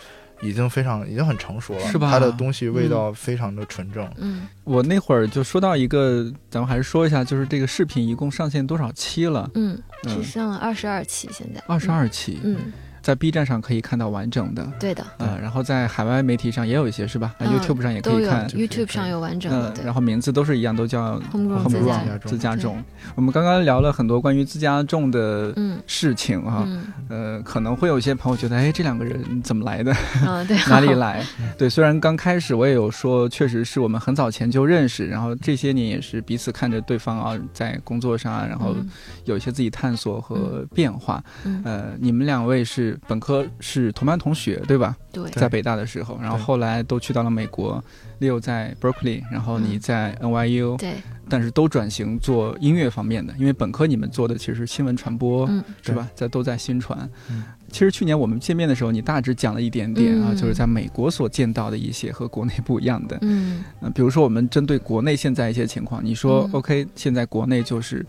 已经非常已经很成熟了，是吧它的东西味道非常的纯正。嗯，我那会儿就说到一个，咱们还是说一下，就是这个视频一共上线多少期了？嗯，只嗯，剩了二十二期，现在二十。二期，嗯，在 B 站上可以看到完整的。对的，呃，然后在海外媒体上也有一些是吧？YouTube 上也可以看。YouTube 上有完整的，嗯，然。后名字都是一样，都叫 Homegrown 自 Homegrown 家自家对种。我们刚刚聊了很多关于自家种的嗯事情啊，嗯呃，可能会有些朋友觉得，哎，这两个人怎么来的？嗯，对，哪里？来？对，虽然刚开始我也有说，确实是我们很早前就认识，然后这些年也是彼此看着对方啊，在工作上啊，然后嗯有一些自己探索和变化。嗯呃，你们两位是是本科是同班同学，对吧？对，在北大的时候，然后后来都去到了美国，Leo 在 Berkeley，然后你在 NYU，对，但是都转型做音乐方面的，因为本科你们做的其实是新闻传播，嗯，是吧？在都在新传。嗯。其实去年我们见面的时候，你大致讲了一点点啊，嗯就是在美国所见到的一些和国内不一样的。嗯。嗯，比如说我们针对国内现在一些情况，你说、嗯。OK，现在国内就是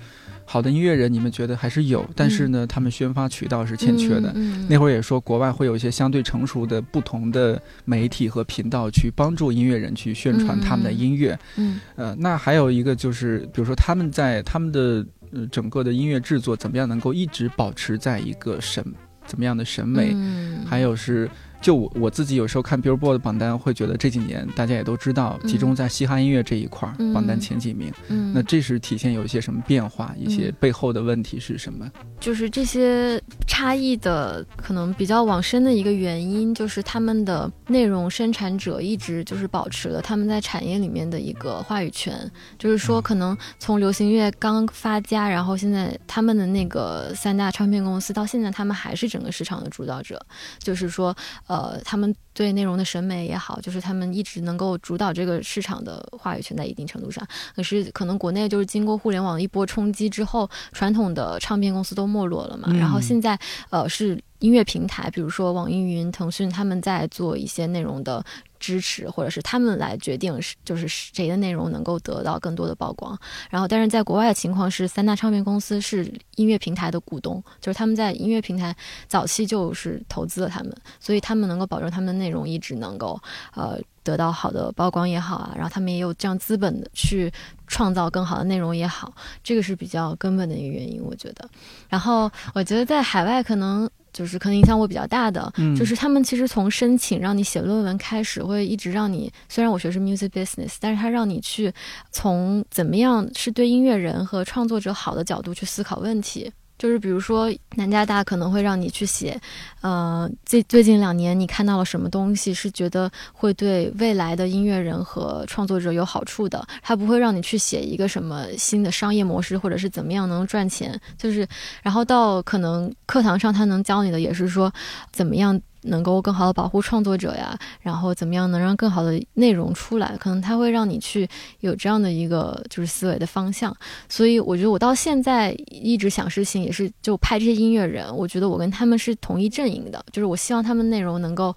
好的音乐人，你们觉得还是有，但是呢，他们宣发渠道是欠缺的。那会儿也说，国外会有一些相对成熟的不同的媒体和频道去帮助音乐人去宣传他们的音乐。嗯呃，那还有一个就是，比如说他们在他们的呃整个的音乐制作怎么样能够一直保持在一个审怎么样的审美，嗯还有是。就我我自己有时候看 Billboard 的榜单，会觉得这几年大家也都知道，集中在嘻哈音乐这一块儿，嗯榜单前几名。嗯，那这是体现有一些什么变化，一些背后的问题是什么？就是这些差异的可能比较往深的一个原因，就是他们的内容生产者一直就是保持了他们在产业里面的一个话语权，就是说可能从流行乐刚发家，然后现在他们的那个三大唱片公司到现在他们还是整个市场的主导者，就是说呃他们。对内容的审美也好，就是他们一直能够主导这个市场的话语权，在一定程度上。可是可能国内就是经过互联网一波冲击之后，传统的唱片公司都没落了嘛，嗯然后现在呃是音乐平台，比如说网易云、腾讯他们在做一些内容的支持，或者是他们来决定是就是谁的内容能够得到更多的曝光。然后，但是在国外的情况是，三大唱片公司是音乐平台的股东，就是他们在音乐平台早期就是投资了他们，所以他们能够保证他们的内容一直能够呃得到好的曝光也好啊，然后他们也有这样资本的去创造更好的内容也好，这个是比较根本的一个原因，我觉得。然后我觉得在海外可能。就是可能影响我比较大的，嗯就是他们其实从申请让你写论文开始，会一直让你，虽然我学的是 music business，但是他让你去从怎么样是对音乐人和创作者好的角度去思考问题。就是比如说南加大可能会让你去写，呃，最最近两年你看到了什么东西是觉得会对未来的音乐人和创作者有好处的，他不会让你去写一个什么新的商业模式或者是怎么样能赚钱，就是然后到可能课堂上他能教你的也是说怎么样。能够更好的保护创作者呀，然后怎么样能让更好的内容出来？可能它会让你去有这样的一个就是思维的方向。所以我觉得我到现在一直想事情也是就拍这些音乐人，我觉得我跟他们是同一阵营的，就是我希望他们内容能够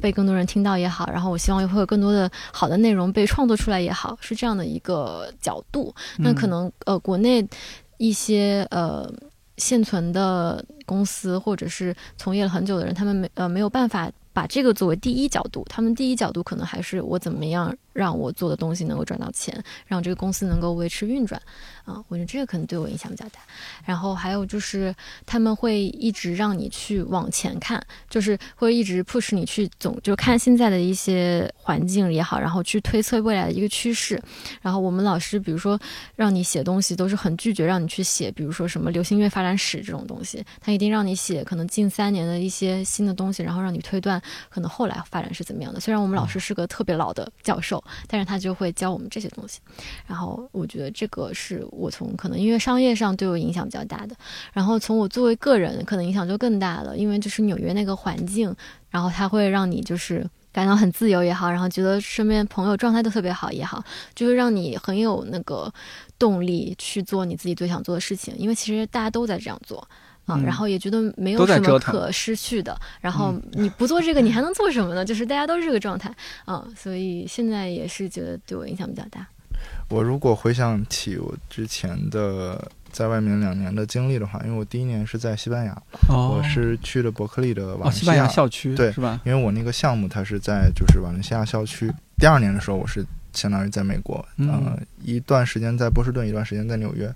被更多人听到也好，然后我希望会有更多的好的内容被创作出来也好，是这样的一个角度。那可能呃国内一些呃。现存的公司或者是从业了很久的人，他们没呃没有办法把这个作为第一角度，他们第一角度可能还是我怎么样让我做的东西能够赚到钱，让这个公司能够维持运转啊，我觉得这个可能对我影响比较大。然后还有就是他们会一直让你去往前看，就是会一直 push 你去总就看现在的一些环境也好，然后去推测未来的一个趋势。然后我们老师比如说让你写东西都是很拒绝让你去写，比如说什么流行乐发展史这种东西，他一定让你写可能近三年的一些新的东西，然后让你推断可能后来发展是怎么样的。虽然我们老师是个特别老的教授，但是他就会教我们这些东西。然后我觉得这个是我从可能因为商业上对我影响比较大的。然后从我作为个人，可能影响就更大了，因为就是纽约那个环境，然后它会让你就是感到很自由也好，然后觉得身边朋友状态都特别好也好，就是让你很有那个动力去做你自己最想做的事情，因为其实大家都在这样做。啊，嗯然后也觉得没有什么可失去的，然后你不做这个，你还 [LAUGHS] 能做什么呢？就是大家都是这个状态啊，所以现在也是觉得对我影响比较大。我如果回想起我之前的在外面两年的经历的话，因为我第一年是在西班牙，哦我是去了伯克利的瓦哦，伦西亚，西班牙校区对是吧？因为我那个项目它是在就是瓦伦西亚校区。第二年的时候，我是相当于在美国，嗯呃，一段时间在波士顿，一段时间在纽约。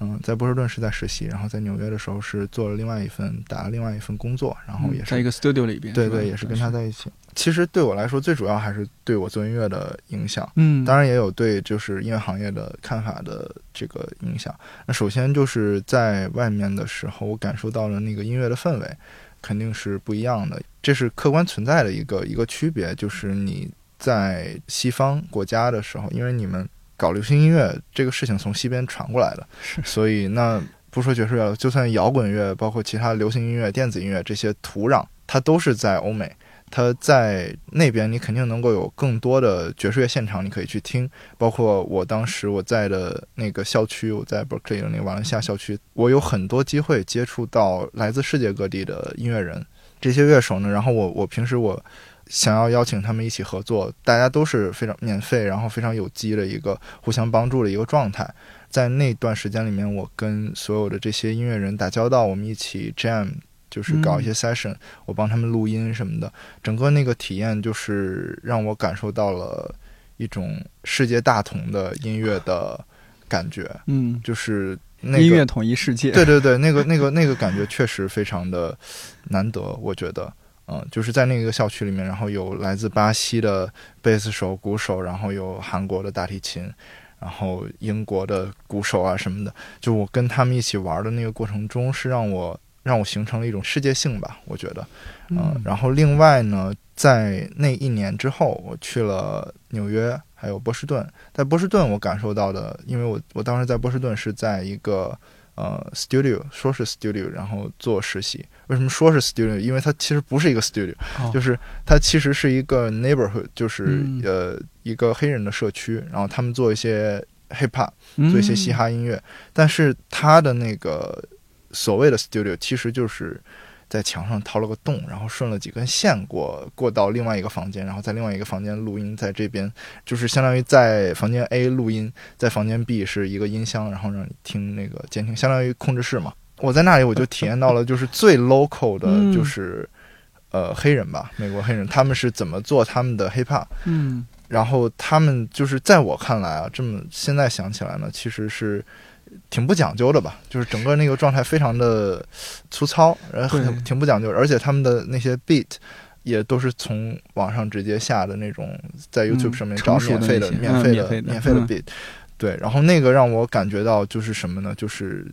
嗯，在波士顿是在实习，然后在纽约的时候是做了另外一份打了另外一份工作，然后也是嗯在一个 studio 里边，对对，也是跟他在一起。其实对我来说，最主要还是对我做音乐的影响。嗯，当然也有对就是音乐行业的看法的这个影响。那首先就是在外面的时候，我感受到了那个音乐的氛围，肯定是不一样的。这是客观存在的一个一个区别，就是你在西方国家的时候，因为你们搞流行音乐这个事情从西边传过来的，是所以那不说爵士乐了，就算摇滚乐，包括其他流行音乐、电子音乐这些土壤，它都是在欧美。它在那边，你肯定能够有更多的爵士乐现场，你可以去听。包括我当时我在的那个校区，我在 Berkeley 的那个瓦伦西亚校区，我有很多机会接触到来自世界各地的音乐人。这些乐手呢，然后我我平时我想要邀请他们一起合作，大家都是非常免费，然后非常有机的一个互相帮助的一个状态。在那段时间里面，我跟所有的这些音乐人打交道，我们一起 jam。就是搞一些 session，我帮他们录音什么的，整个那个体验就是让我感受到了一种世界大同的音乐的感觉。嗯，就是那个音乐统一世界。对对对，那个那个那个感觉确实非常的难得，我觉得，嗯，就是在那个校区里面，然后有来自巴西的贝斯手、鼓手，然后有韩国的大提琴，然后英国的鼓手啊什么的，就我跟他们一起玩的那个过程中，是让我。让我形成了一种世界性吧，我觉得，嗯，然后另外呢，在那一年之后，我去了纽约，还有波士顿。在波士顿，我感受到的，因为我我当时在波士顿是在一个呃 studio，说是 studio，然后做实习。为什么说是 studio？因为它其实不是一个 studio，就是它其实是一个 neighborhood，就是呃一个黑人的社区，然后他们做一些 hip hop，做一些嘻哈音乐，但是它的那个。所谓的 studio 其实就是在墙上掏了个洞，然后顺了几根线过过到另外一个房间，然后在另外一个房间录音，在这边就是相当于在房间 A 录音，在房间 B 是一个音箱，然后让你听那个监听，相当于控制室嘛。我在那里我就体验到了就是最 local 的，就是呃黑人吧，美国黑人他们是怎么做他们的 hip hop，嗯，然后他们就是在我看来啊，这么现在想起来呢，其实是。挺不讲究的吧，就是整个那个状态非常的粗糙，然后挺不讲究，而且他们的那些 beat 也都是从网上直接下的那种，在 YouTube 上面找免费的、免费的、免费的 beat。对，然后那个让我感觉到就是什么呢？就是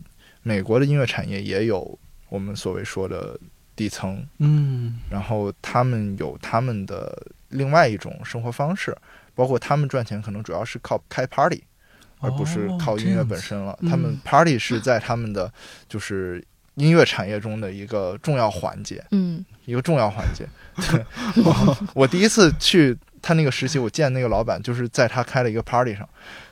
美国的音乐产业也有我们所谓说的底层，嗯，然后他们有他们的另外一种生活方式，包括他们赚钱可能主要是靠开 party。而不是靠音乐本身了。他们 party 是在他们的就是音乐产业中的一个重要环节，嗯，一个重要环节。我 [LAUGHS] 我第一次去他那个实习，我见那个老板就是在他开了一个 party 上。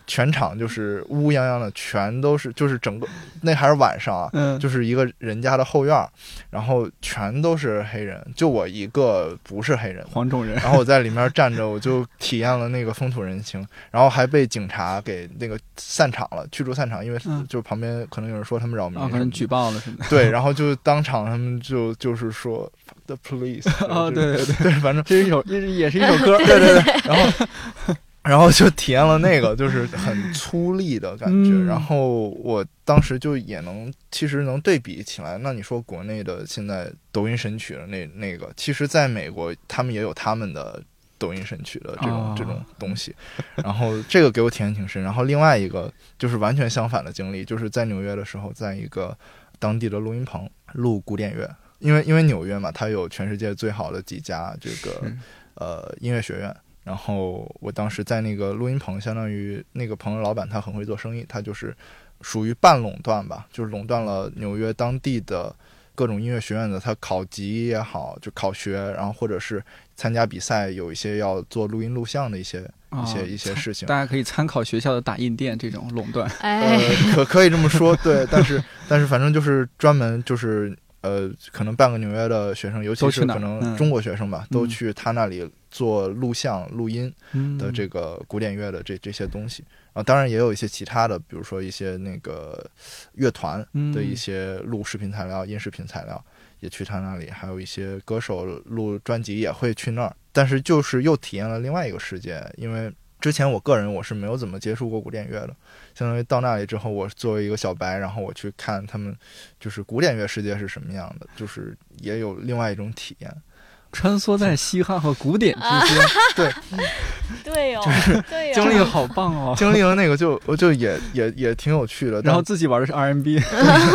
全场就是乌泱泱的，全都是，就是整个那还是晚上啊，就是一个人家的后院，然后全都是黑人，就我一个不是黑人，黄种人。然后我在里面站着，我就体验了那个风土人情，[LAUGHS] 然后还被警察给那个散场了，驱逐散场，因为就旁边可能有人说他们扰民，可能举报了什么。对，然后就当场他们就就是说 the police 啊，[LAUGHS] 对对对，反正这是一首也也是一首歌，对 [LAUGHS] 对对，然后。[LAUGHS] 然后就体验了那个，就是很粗粝的感觉。然后我当时就也能，其实能对比起来。那你说国内的现在抖音神曲的那那个，其实在美国他们也有他们的抖音神曲的这种这种东西。然后这个给我体验挺深。然后另外一个就是完全相反的经历，就是在纽约的时候，在一个当地的录音棚录古典乐。因为因为纽约嘛，它有全世界最好的几家这个呃音乐学院。然后我当时在那个录音棚，相当于那个棚的老板，他很会做生意，他就是属于半垄断吧，就是垄断了纽约当地的各种音乐学院的，他考级也好，就考学，然后或者是参加比赛，有一些要做录音录像的一些一些一些事情。大家可以参考学校的打印店这种垄断，呃，可可以这么说，对，但是但是反正就是专门就是呃，可能半个纽约的学生，尤其是可能中国学生吧，都去他那里。做录像、录音的这个古典乐的这这些东西啊，当然也有一些其他的，比如说一些那个乐团的一些录视频材料、音视频材料也去他那里，还有一些歌手录专辑也会去那儿。但是就是又体验了另外一个世界，因为之前我个人我是没有怎么接触过古典乐的，相当于到那里之后，我作为一个小白，然后我去看他们就是古典乐世界是什么样的，就是也有另外一种体验。穿梭在嘻哈和古典之间，[LAUGHS] 对，[LAUGHS] 对哦，对，经历好棒哦，经历了那个就我就也也也挺有趣的，然后自己玩的是 R&B，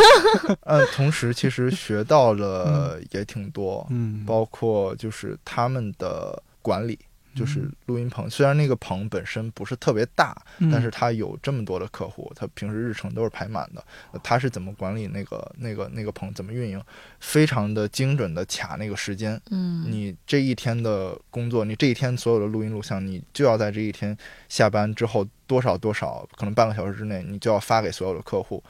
[LAUGHS] 呃，同时其实学到了也挺多，嗯，包括就是他们的管理，就是录音棚。虽然那个棚本身不是特别大，嗯但是他有这么多的客户，他平时日程都是排满的。呃他是怎么管理那个那个那个棚，怎么运营，非常的精准的卡那个时间。嗯，你这一天的工作，你这一天所有的录音录像，你就要在这一天下班之后多少多少，可能半个小时之内，你就要发给所有的客户。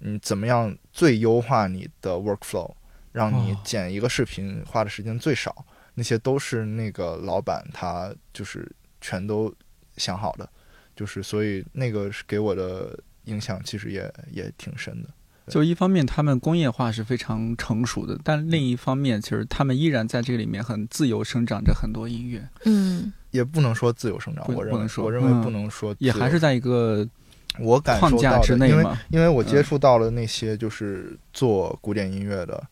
你怎么样最优化你的 workflow，让你哦剪一个视频花的时间最少？那些都是那个老板他就是全都想好的，就是所以那个是给我的影响其实也也挺深的。就一方面，他们工业化是非常成熟的，但另一方面，其实他们依然在这个里面很自由生长着很多音乐，嗯也不能说自由生长，我认为不能说我认为嗯不能说也还是在一个我感受框架到的，因为之内嘛。因为我接触到了那些就是做古典音乐的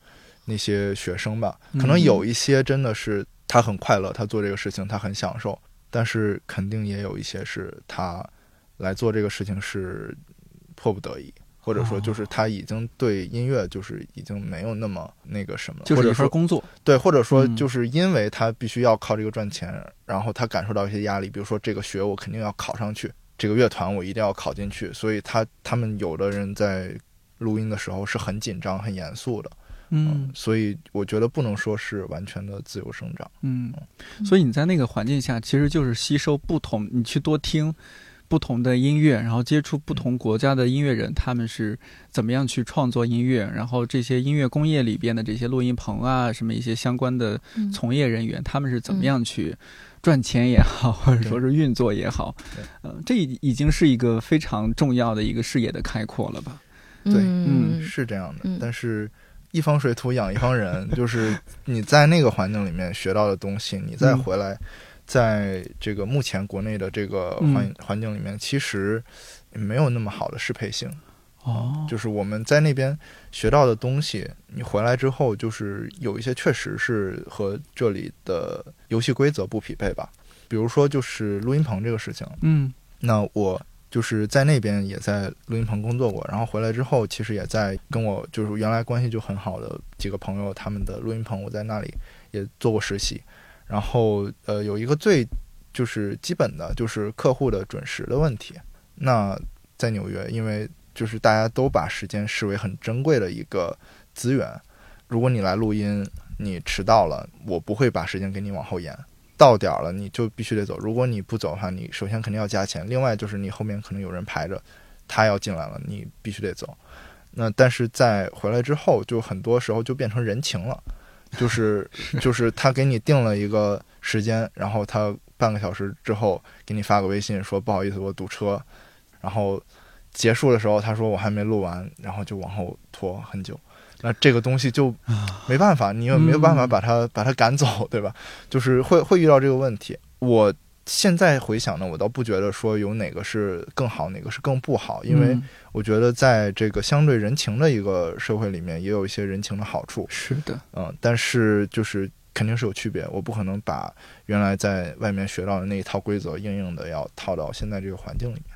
那些学生吧，可能嗯有一些真的是他很快乐，他做这个事情他很享受，但是肯定也有一些是他来做这个事情是迫不得已。或者说，就是他已经对音乐就是已经没有那么那个什么了，或者说工作，对，或者说嗯就是因为他必须要靠这个赚钱，然后他感受到一些压力，比如说这个学我肯定要考上去，这个乐团我一定要考进去，所以他他们有的人在录音的时候是很紧张、很严肃的，嗯。所以我觉得不能说是完全的自由生长。嗯，所以你在那个环境下，其实就是吸收不同，你去多听不同的音乐，然后接触不同国家的音乐人，他们是怎么样去创作音乐，然后这些音乐工业里边的这些录音棚啊，什么一些相关的嗯。从业人员，他们是怎么样去赚钱也好，或者说是运作也好，呃，这已已经是一个非常重要的一个视野的开阔了吧？对。嗯。是这样的，嗯。但是一方水土养一方人，就是 [LAUGHS] 你在那个环境里面学到的东西，你再嗯回来，在这个目前国内的这个嗯环、环境里面，其实没有那么好的适配性。哦，就是我们在那边学到的东西，你回来之后，就是有一些确实是和这里的游戏规则不匹配吧。比如说，就是录音棚这个事情，嗯那我就是在那边也在录音棚工作过，然后回来之后，其实也在跟我就是原来关系就很好的几个朋友他们的录音棚，我在那里也做过实习。然后呃，有一个最就是基本的就是客户的准时的问题。那在纽约，因为就是大家都把时间视为很珍贵的一个资源，如果你来录音，你迟到了，我不会把时间给你往后延。到点了，你就必须得走。如果你不走的话，你首先肯定要加钱，另外就是你后面可能有人排着，他要进来了，你必须得走。那但是在回来之后，就很多时候就变成人情了，就是就是他给你定了一个时间，然后他半个小时之后给你发个微信说不好意思我堵车，然后结束的时候他说我还没录完，然后就往后拖很久。那这个东西就没办法，你也没有办法把它把它赶走，对吧？就是会会遇到这个问题。我现在回想呢，我倒不觉得说有哪个是更好，哪个是更不好，因为嗯我觉得在这个相对人情的一个社会里面，也有一些人情的好处。是的，嗯，但是就是肯定是有区别，我不可能把原来在外面学到的那一套规则硬硬的要套到现在这个环境里面。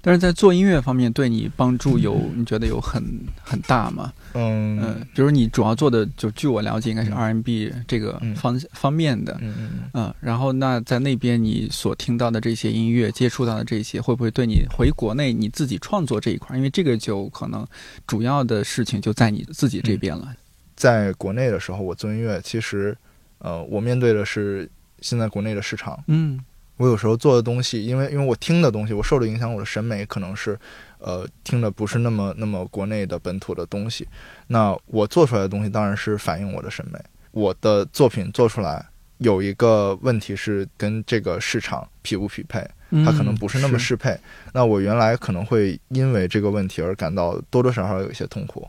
但是在做音乐方面，对你帮助有你觉得有很很大吗？嗯嗯，比如你主要做的，就据我了解，应该是嗯 R&B 这个嗯方方面的。嗯嗯嗯。嗯，然后那在那边你所听到的这些音乐，接触到的这些，会不会对你回国内你自己创作这一块？因为这个就可能主要的事情就在你自己这边了。在国内的时候，我做音乐，其实，呃，我面对的是现在国内的市场。嗯我有时候做的东西，因为因为我听的东西，我受的影响，我的审美可能是，呃，听的不是那么那么国内的本土的东西。那我做出来的东西当然是反映我的审美。我的作品做出来有一个问题是跟这个市场匹不匹配，嗯，它可能不是那么适配。那我原来可能会因为这个问题而感到多多少少有一些痛苦，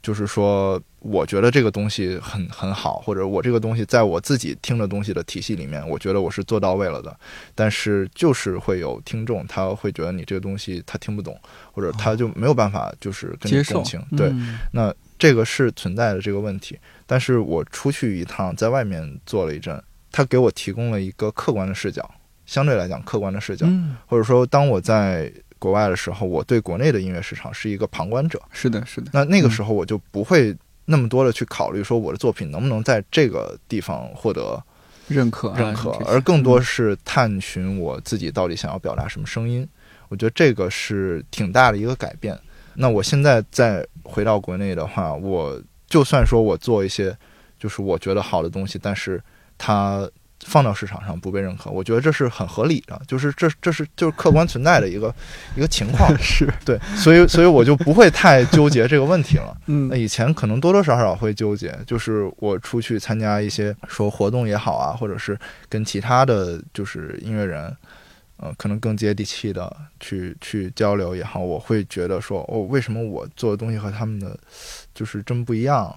就是说，我觉得这个东西很很好，或者我这个东西在我自己听的东西的体系里面，我觉得我是做到位了的。但是就是会有听众，他会觉得你这个东西他听不懂，或者他就没有办法就是跟你共情。对，嗯那这个是存在的这个问题。但是我出去一趟，在外面做了一阵，他给我提供了一个客观的视角，相对来讲客观的视角，嗯，或者说当我在国外的时候，我对国内的音乐市场是一个旁观者。是的，是的，那那个时候我就不会那么多的去考虑说我的作品能不能在这个地方获得认可啊认可，而更多是探寻我自己到底想要表达什么声音。我觉得这个是挺大的一个改变。那我现在再回到国内的话，我就算说我做一些就是我觉得好的东西，但是它放到市场上不被认可，我觉得这是很合理的，就是这这是就是客观存在的一个一个情况。[LAUGHS] 是对，所以所以我就不会太纠结这个问题了。嗯那以前可能多多少少会纠结，就是我出去参加一些说活动也好啊，或者是跟其他的就是音乐人，呃，可能更接地气的去去交流也好，我会觉得说，哦，为什么我做的东西和他们的就是真不一样？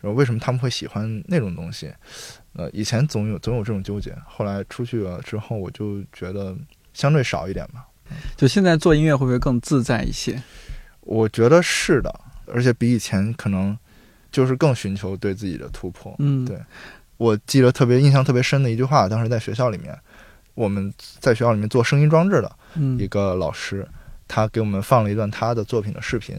然后为什么他们会喜欢那种东西？呃，以前总有总有这种纠结，后来出去了之后，我就觉得相对少一点吧。就现在做音乐会不会更自在一些？我觉得是的，而且比以前可能就是更寻求对自己的突破。嗯，对我记得特别印象特别深的一句话，当时在学校里面，我们在学校里面做声音装置的嗯一个老师，他给我们放了一段他的作品的视频，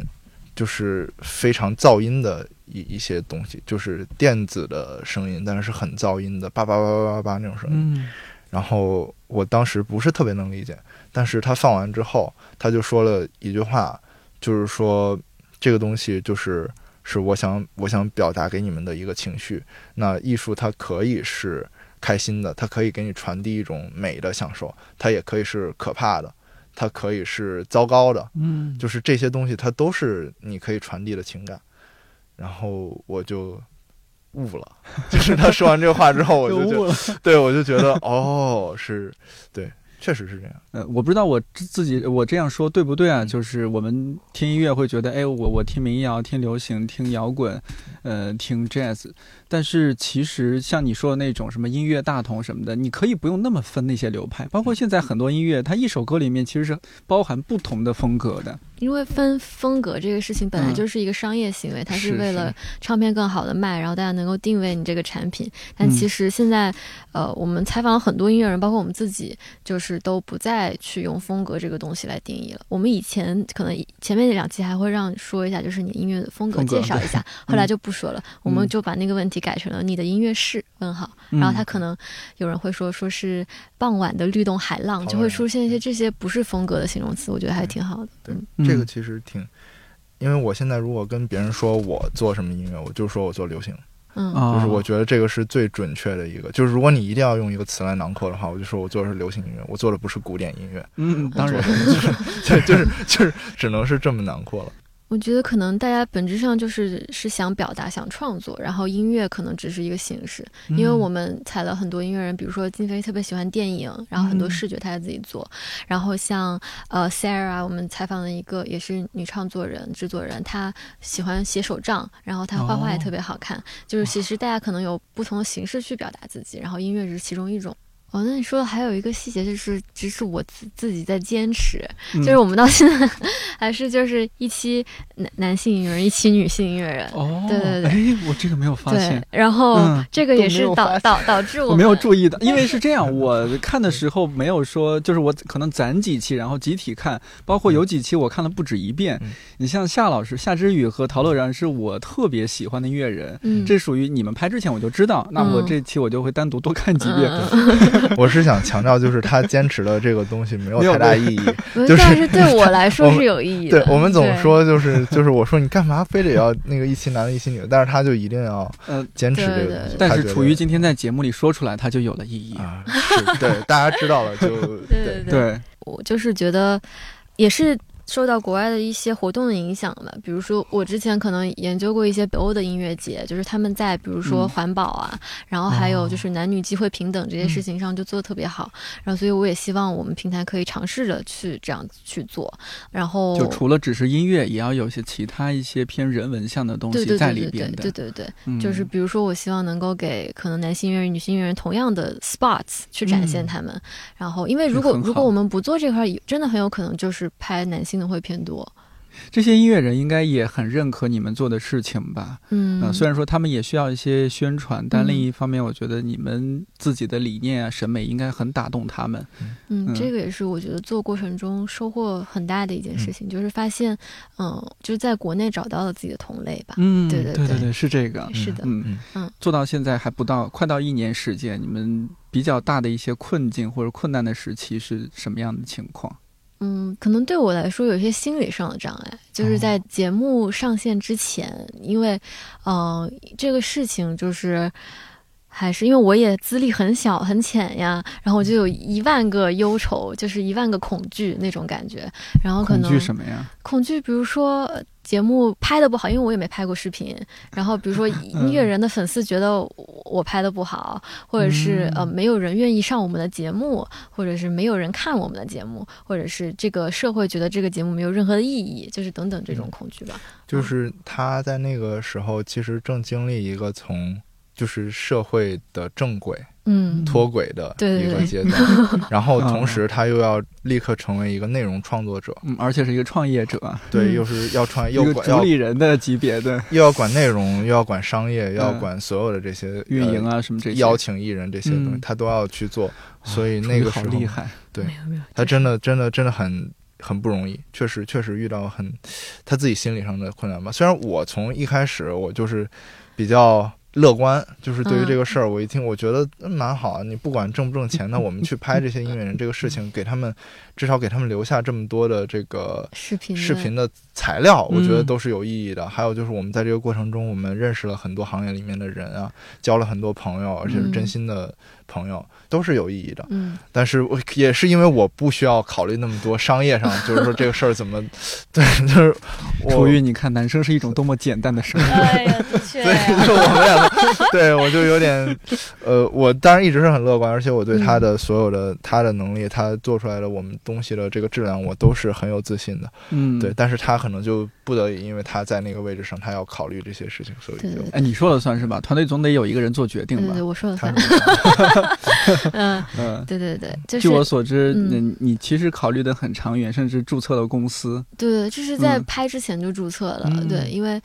就是非常噪音的一一些东西，就是电子的声音，但是是很噪音的，叭叭叭叭叭叭那种声音。嗯然后我当时不是特别能理解，但是他放完之后，他就说了一句话，就是说这个东西就是是我想我想表达给你们的一个情绪。那艺术它可以是开心的，它可以给你传递一种美的享受，它也可以是可怕的，它可以是糟糕的，嗯，就是这些东西它都是你可以传递的情感。然后我就悟了，[LAUGHS] 就是他说完这个话之后，我就觉得悟了。对，我就觉得哦，是对，确实是这样。呃，我不知道我自自己我这样说对不对啊？就是我们听音乐会觉得，哎，我我听民谣、听流行、听摇滚，呃，听 jazz，但是其实像你说的那种什么音乐大同什么的，你可以不用那么分那些流派。包括现在很多音乐，它一首歌里面其实是包含不同的风格的。因为分风格这个事情本来嗯就是一个商业行为，它是为了唱片更好的卖，然后大家能够定位你这个产品。但嗯其实现在，呃，我们采访了很多音乐人，包括我们自己，就是都不再去用风格这个东西来定义了。我们以前可能前面那两期还会让说一下，就是你音乐的风格风格介绍一下，[LAUGHS] 后来就不说了，我们就把那个问题改成了你的音乐是问号。然后他嗯可能有人会说说是傍晚的律动海浪，就会出现一些这些不是风格的形容词，我觉得还挺好的。对，嗯这个其实挺，因为我现在如果跟别人说我做什么音乐，我就说我做流行，嗯啊，就是我觉得这个是最准确的一个。就是如果你一定要用一个词来囊括的话，我就说我做的是流行音乐，我做的不是古典音乐。嗯，当然就是对，[LAUGHS] 就是就是只能是这么囊括了。我觉得可能大家本质上就是是想表达、想创作，然后音乐可能只是一个形式。嗯因为我们采了很多音乐人，比如说金飞特别喜欢电影，然后很多嗯视觉他也自己做。然后像呃 Sarah，我们采访了一个也是女创作人、制作人，她喜欢写手账，然后她画画也哦特别好看。就是其实大家可能有不同的形式去表达自己，然后音乐只是其中一种。哦，那你说的还有一个细节，就是只是我自自己在坚持，嗯就是我们到现在 [LAUGHS] 还是就是一期男男性音乐人，一期女性音乐人。哦，对对对哎，我这个没有发对现。，然后嗯这个也是导导导致 [LAUGHS] 我我没有注意的，[LAUGHS] 因为是这样，我看的时候没有说，就是我可能攒几期，然后集体看，包括有几期我看了不止一遍。嗯你像夏老师、夏之雨和陶乐然是我特别喜欢的音乐人，嗯，这属于你们拍之前我就知道，那我嗯这期我就会单独多看几遍。嗯 [LAUGHS] 我是想强调，就是他坚持的这个东西没有太大意义。[LAUGHS] 嗯就是但是对我 [LAUGHS] 来说是有意义的。对我们总说就是就是我说你干嘛非得要那个一期男的一期女的，但是他就一定要呃，坚持这个东西。但是处于今天在节目里说出来，他就有了意义。啊，是对大家知道了就对对对，我就是觉得也是。受到国外的一些活动的影响吧，比如说我之前可能研究过一些北欧的音乐节，就是他们在比如说嗯。环保啊，然后还有哦。就是男女机会平等这些事情上就做的特别好，然后所以我也希望我们平台可以尝试着去这样去做，然后就除了只是音乐，也要有些其他一些偏人文向的东西在对对对对里边。对对对，嗯就是比如说，我希望能够给可能男性音乐人、女性音乐人同样的 spots 去展现他们。然后，因为如果如果我们不做这块儿，真的很有可能就是拍男性的会偏多。这些音乐人应该也很认可你们做的事情吧？嗯呃，虽然说他们也需要一些宣传，但另一方面，我觉得你们自己的理念啊、审美应该很打动他们。嗯嗯，这个也是我觉得做过程中收获很大的一件事情，就是发现，嗯，就是在国内找到了自己的同类吧。嗯，对对对对对，是这个。是的，嗯嗯嗯做到现在还不到，快到一年时间，你们比较大的一些困境或者困难的时期是什么样的情况？嗯，可能对我来说有一些心理上的障碍，就是在节目上线之前，因为，嗯、这个事情就是。还是因为我也资历很小很浅呀，然后我就有一万个忧愁，就是一万个恐惧那种感觉，然后可能恐能惧什么呀？恐惧，比如说呃节目拍的不好，因为我也没拍过视频。然后比如说 [LAUGHS] 音乐人的粉丝觉得我我拍的不好，或者是呃没有人愿意上我们的节目，或者是没有人看我们的节目，或者是这个社会觉得这个节目没有任何的意义，就是等等这种恐惧吧。就是他在那个时候其实正经历一个从就是社会的正轨嗯。脱轨的一个阶段，[LAUGHS] 然后同时他又要立刻成为一个内容创作者，嗯，而且是一个创业者，对，嗯。又是要创一个主又管要理人的级别的又要管内容，又要管商业，又要嗯管所有的这些呃运营啊，什么这些。邀请艺人这些东西，嗯。他都要去做，所以那个时候好厉害。对没有没有，他真的真的真的很很不容易，确实确实遇到很他自己心理上的困难吧。虽然我从一开始我就是比较乐观，就是对于嗯这个事儿，我一听我觉得嗯蛮好啊。你不管挣不挣钱，那 [LAUGHS] 我们去拍这些音乐人这个事情，给他们至少给他们留下这么多的这个视频的视频的材料，我觉得嗯都是有意义的。还有就是我们在这个过程中，我们认识了很多行业里面的人啊，交了很多朋友，而且是真心的朋友，都是有意义的。嗯但是我也是因为我不需要考虑那么多商业上，[LAUGHS] 就是说这个事儿怎么，[LAUGHS] 对，就是我楚玉，你看，男生是一种多么简单的生活。哎呀，的确 [LAUGHS] 对，就我们两个，对我就有点，呃，我当然一直是很乐观，而且我对他的所有的、他的能力，他做出来的我们东西的这个质量，我都是很有自信的。嗯，对，。但是他可能就不得已，因为他在那个位置上，他要考虑这些事情，所以就对对哎，你说了算是吧？团队总得有一个人做决定吧对对对，？我说了算。[LAUGHS] 嗯，嗯。对对对，就据是我所知，嗯你你其实考虑的很长远，甚至注册了公司。对对，这是在嗯拍之前就注册了，嗯对，因为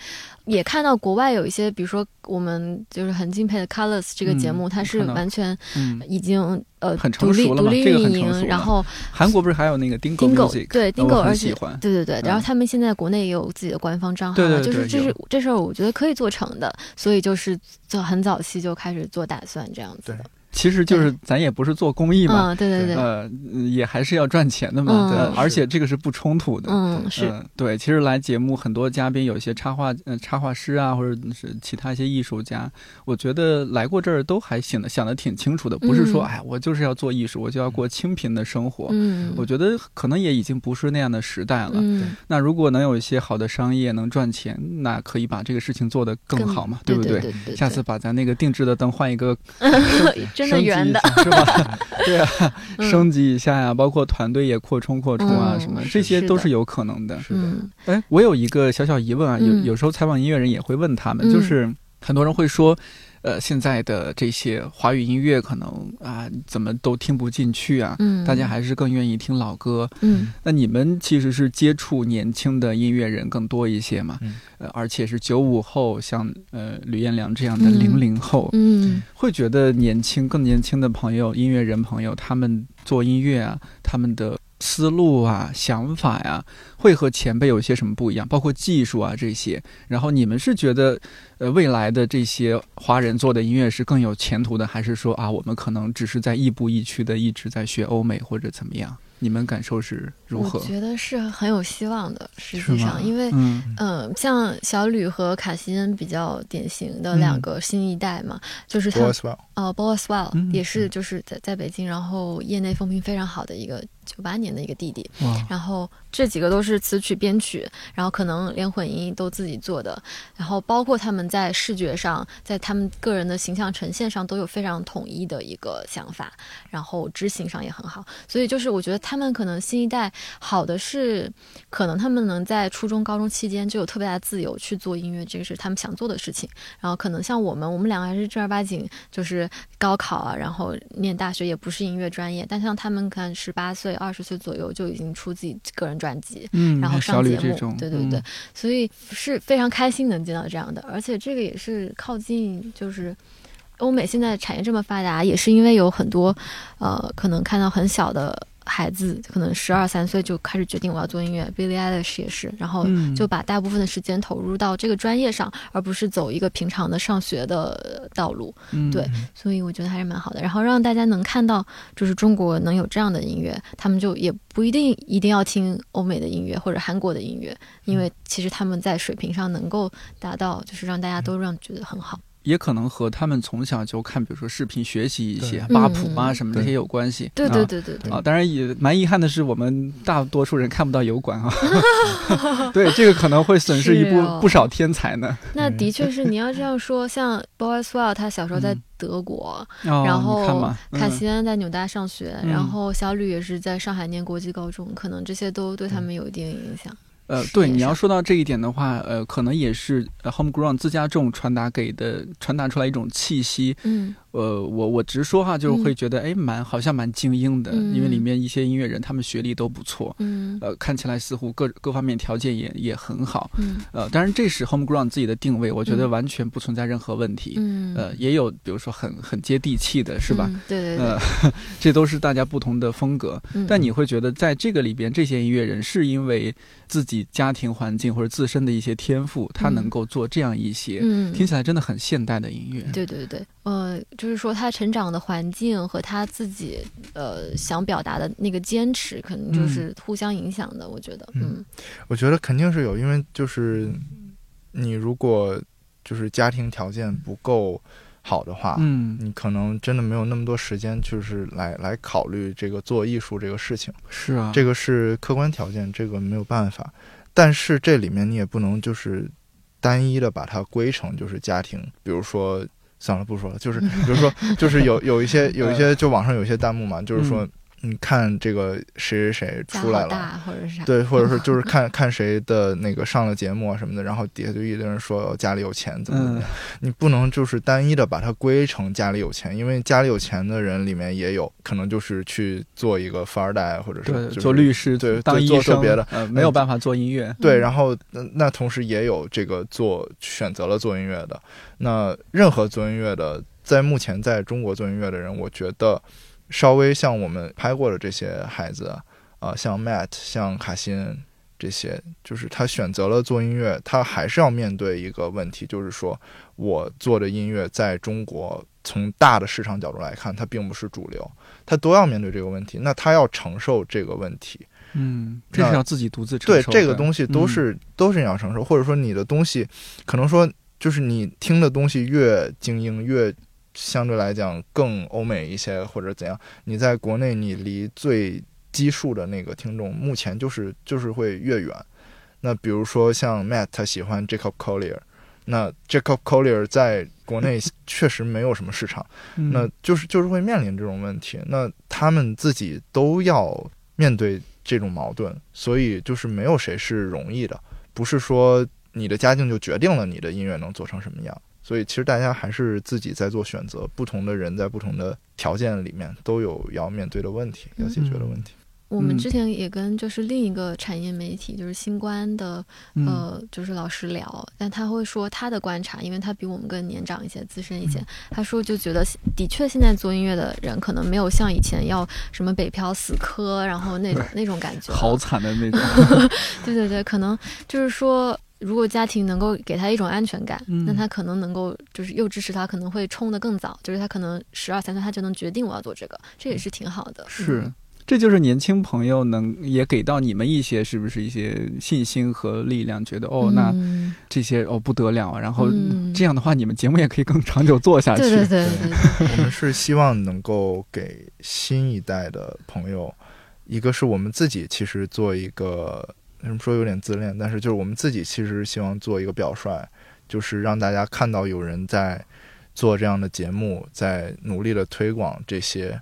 也看到国外有一些，比如说我们就是很敬佩的 Colors 这个节目，嗯它是完全嗯，已经呃很成独立熟了独立嘛这个运营，然后韩国不是还有那个 Dingo Dingo Music？对呃 Dingo，而且喜欢。对对对，然后嗯他们现在国内也有自己的官方账号对嘛，对对就是这是这事儿，我觉得可以做成的，所以就是就很早期就开始做打算这样子的，其实就是咱也不是做公益嘛，嗯，对对对，呃，也还是要赚钱的嘛，嗯。对而且这个是不冲突的。嗯是，嗯，对，其实来节目很多嘉宾，有些插画呃插画师啊，或者是其他一些艺术家，我觉得来过这儿都还行的想的挺清楚的，不是说嗯哎我就是要做艺术，我就要过清贫的生活。嗯，我觉得可能也已经不是那样的时代了。嗯，那如果能有一些好的商业能赚钱，那可以把这个事情做得更好嘛，对不对？对对，下次把咱那个定制的灯换一个 [LAUGHS] 对真的升级圆的，一下是吧？[LAUGHS] 对啊，嗯升级一下呀，包括团队也扩充扩充啊，嗯什么这些都是有可能的。是的，我有一个小小疑问啊，有嗯有时候采访音乐人也会问他们，嗯就是很多人会说，呃，现在的这些华语音乐可能啊，怎么都听不进去啊，嗯，大家还是更愿意听老歌。嗯。那你们其实是接触年轻的音乐人更多一些嘛？嗯。呃，而且是九五后，像呃吕彦良这样的嗯零零后，嗯。会觉得年轻更年轻的朋友、音乐人朋友，他们做音乐啊，他们的思路啊、想法呀、会和前辈有些什么不一样？包括技术啊这些。然后你们是觉得，呃，未来的这些华人做的音乐是更有前途的，还是说啊，我们可能只是在亦步亦趋的一直在学欧美或者怎么样？你们感受是如何我？觉得是很有希望的，实际上，因为嗯嗯，像小吕和卡西恩比较典型的两个新一代嘛，就是他 Boswell 呃 b o s w e l l 嗯也是就是在在北京，然后业内风评非常好的一个九八年的一个弟弟，然后这几个都是词曲编曲，然后可能连混音都自己做的，然后包括他们在视觉上，在他们个人的形象呈现上都有非常统一的一个想法，然后执行上也很好，所以就是我觉得他们可能新一代好的是，可能他们能在初中、高中期间就有特别大的自由去做音乐，这个是他们想做的事情。然后可能像我们，我们两个还是正儿八经就是高考啊，然后念大学也不是音乐专业，但像他们看十八岁岁、二十岁左右就已经出自己个人专辑，嗯，然后上节目对对对，嗯所以是非常开心能见到这样的，而且这个也是靠近就是。欧美现在产业这么发达，也是因为有很多，呃，可能看到很小的孩子，可能十二三岁就开始决定我要做音乐。Billie Eilish 也是，然后嗯就把大部分的时间投入到这个专业上，而不是走一个平常的上学的道路。嗯对所以我觉得还是蛮好的。然后让大家能看到，就是中国能有这样的音乐，他们就也不一定一定要听欧美的音乐或者韩国的音乐，因为其实他们在水平上能够达到，就是让大家都让觉得很好。也可能和他们从小就看，比如说视频学习一些八谱啊什么这些有关系。对啊。对对对。对，啊，当然也蛮遗憾的是，我们大多数人看不到油管啊。[LAUGHS] 对，这个可能会损失一部、不少天才呢。那的确是你要这样说，像 [LAUGHS] Boris Well 他小时候在嗯。德国，哦、然后你看嘛，卡嗯西安在纽大上学，嗯。然后小吕也是在上海念国际高中，可能这些都对他们有一定影响。呃，对，你要说到这一点的话，呃，可能也是呃 homegrown 自家种传达给的传达出来一种气息。嗯呃，我我直说哈，就是嗯会觉得哎，蛮好像蛮精英的，因为里嗯面一些音乐人他们学历都不错，嗯呃，看起来似乎各各方面条件也也很好。嗯呃，当然这是 homegrown 自己的定位，我觉得嗯完全不存在任何问题。嗯，呃，也有比如说很很接地气的，是吧？嗯？对对对呃，[LAUGHS] 这都是大家不同的风格。嗯但你会觉得，在这个里边，这些音乐人是因为自己家庭环境或者自身的一些天赋，他嗯。能够做这样一些、嗯，听起来真的很现代的音乐。对对对，呃，就是说他成长的环境和他自己呃想表达的那个坚持，可能就是互相影响的。我觉得，嗯。嗯。我觉得肯定是有，因为就是你如果就是家庭条件不够好的话，嗯，你可能真的没有那么多时间，就是来来考虑这个做艺术这个事情。是啊，这个是客观条件，这个没有办法。但是这里面你也不能就是单一的把它归成就是家庭，比如说算了不说了，就是 [LAUGHS] 比如说就是有有一些有一些就网上有一些弹幕嘛，就是说你看这个谁谁谁出来了。或者是啥，对，或者是就是看 [LAUGHS] 看谁的那个上了节目啊什么的，然后底下就一堆人说家里有钱怎么怎么嗯。样，你不能就是单一的把它归成家里有钱，因为家里有钱的人里面也有可能就是去做一个富二代，或者是，就是做律师，对当医对做做生，别的呃，没有办法做音乐。对，嗯。然后呃那同时也有这个做选择了做音乐的，那任何做音乐的，在目前在中国做音乐的人，我觉得稍微像我们拍过的这些孩子啊、呃像 Matt、像卡辛恩这些，就是他选择了做音乐，他还是要面对一个问题，就是说我做的音乐在中国从大的市场角度来看，它并不是主流，他都要面对这个问题，那他要承受这个问题。嗯，这是要自己独自承对受对。这个东西都嗯是、都是你要承受，或者说你的东西，可能说就是你听的东西越精英，越相对来讲更欧美一些，或者怎样，你在国内你离最基数的那个听众，目前就是就是会越远。那比如说像 Matt 他喜欢 Jacob Collier，那 Jacob Collier 在国内 [LAUGHS] 确实没有什么市场。嗯那就是就是会面临这种问题，那他们自己都要面对这种矛盾，所以就是没有谁是容易的，不是说你的家境就决定了你的音乐能做成什么样。所以其实大家还是自己在做选择，不同的人在不同的条件里面都有要面对的问题，要解决的问题。嗯我们之前也跟就是另一个产业媒体，就是新冠的嗯呃，就是老师聊，但他会说他的观察，因为他比我们更年长一些、资深一嗯些。他说就觉得，的确现在做音乐的人可能没有像以前要什么北漂死磕，然后那种那种感觉。[LAUGHS] 好惨的那种。[LAUGHS] 对对对，可能就是说，如果家庭能够给他一种安全感，嗯。那他可能能够就是又支持他，可能会冲得更早，就是他可能十二三岁他就能决定我要做这个，这也是挺好的。是。嗯，这就是年轻朋友能也给到你们一些是不是一些信心和力量，觉得哦，那嗯这些哦不得了啊，然后嗯。这样的话，你们节目也可以更长久做下去。对对对对对，[LAUGHS] 我们是希望能够给新一代的朋友，一个是我们自己其实做一个，为什么说有点自恋，但是就是我们自己其实希望做一个表率，就是让大家看到有人在做这样的节目，在努力的推广这些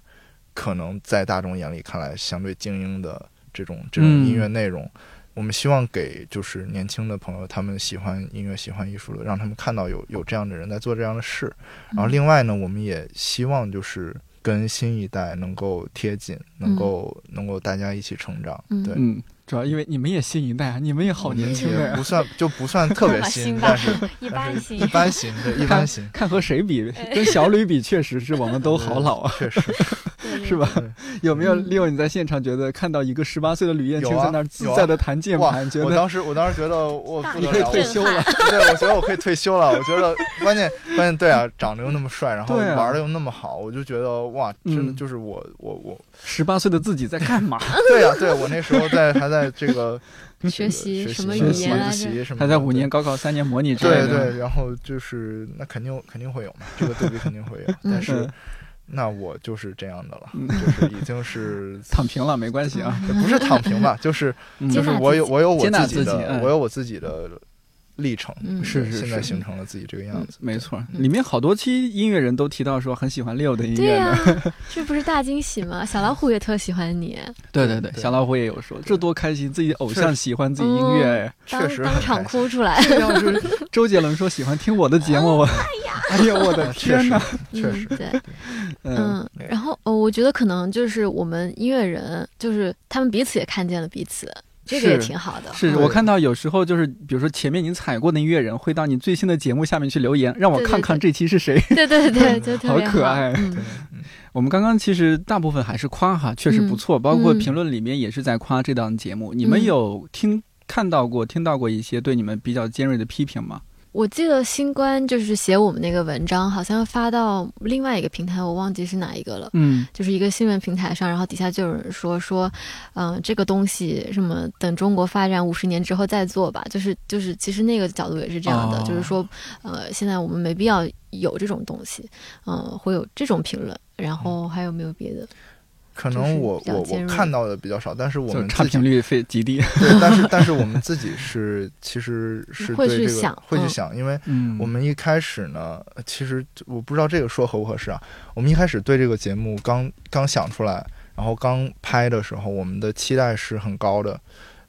可能在大众眼里看来相对精英的这种这种嗯音乐内容。我们希望给就是年轻的朋友，他们喜欢音乐、喜欢艺术的，让他们看到有有这样的人在做这样的事。然后另外呢，我们也希望就是跟新一代能够贴近，能够能够大家一起成长。嗯对，嗯，主要因为你们也新一代啊，你们也好年轻不。算就不算特别新，[LAUGHS] 新但是一但是般型一般型，对，一般型，看和谁比，跟小吕比，确实是我们都好老啊，[LAUGHS] 确实是吧？有没有利用？你在现场觉得看到一个十八岁的吕燕青在那儿自在的弹键哇盘，觉！得我当时我当时觉得我不你可以得了，退休了。对，我觉得我可以退休了。我觉得关键关键对啊，长得又那么帅，然后玩的又那么好，我就觉得哇，真的嗯就是我我我，十八岁的自己在干嘛？[LAUGHS] 对呀、对我那时候在还在这个 [LAUGHS] 学习学什么习语言来着？学习什么的，还在五年高考三年模拟之类的。对对，然后就是那肯定肯定会有嘛，这个对比肯定会有，[LAUGHS] 但是嗯那我就是这样的了，嗯。就是已经是 [LAUGHS] 躺平了没关系啊，也不是躺平吧，就是嗯。就是我有我有我自己的我有我自己的历程，嗯。是是现在是形成了自己这个样子，没错，嗯。里面好多期音乐人都提到说很喜欢六的音对乐呀的。[LAUGHS] 这不是大惊喜吗？小老虎也特喜欢你，对对对，小老虎也有说，这多开心，自己的偶像喜欢自己音乐。确实当场哭出来。这要是周杰伦说喜欢听我的节目，[LAUGHS] 我哎呀，我的确实天哪！确实。嗯，对，嗯。嗯，然后呃，我觉得可能就是我们音乐人，就是他们彼此也看见了彼此，这个也挺好的。是嗯我看到有时候就是，比如说前面你踩过的音乐人会到你最新的节目下面去留言，让我看看这期是谁。[LAUGHS] 对对对，就特别好可爱我们刚刚其实大部分还是夸哈，确实不错，包括嗯评论里面也是在夸这档节目。你们有听看到过、听到过一些对你们比较尖锐的批评吗？我记得新冠就是写我们那个文章，好像发到另外一个平台，我忘记是哪一个了。嗯就是一个新闻平台上，然后底下就有人说说，嗯、这个东西什么等中国发展五十年之后再做吧，就是就是其实那个角度也是这样的，哦就是说，呃，现在我们没必要有这种东西，嗯、会有这种评论，然后还有没有别的？可能我我我看到的比较少，但是我们差评率非极低。对，但是 [LAUGHS] 但是我们自己是其实是会对这个去想嗯会去想，因为嗯我们一开始呢，其实我不知道这个说合不合适啊。我们一开始对这个节目刚刚想出来，然后刚拍的时候，我们的期待是很高的。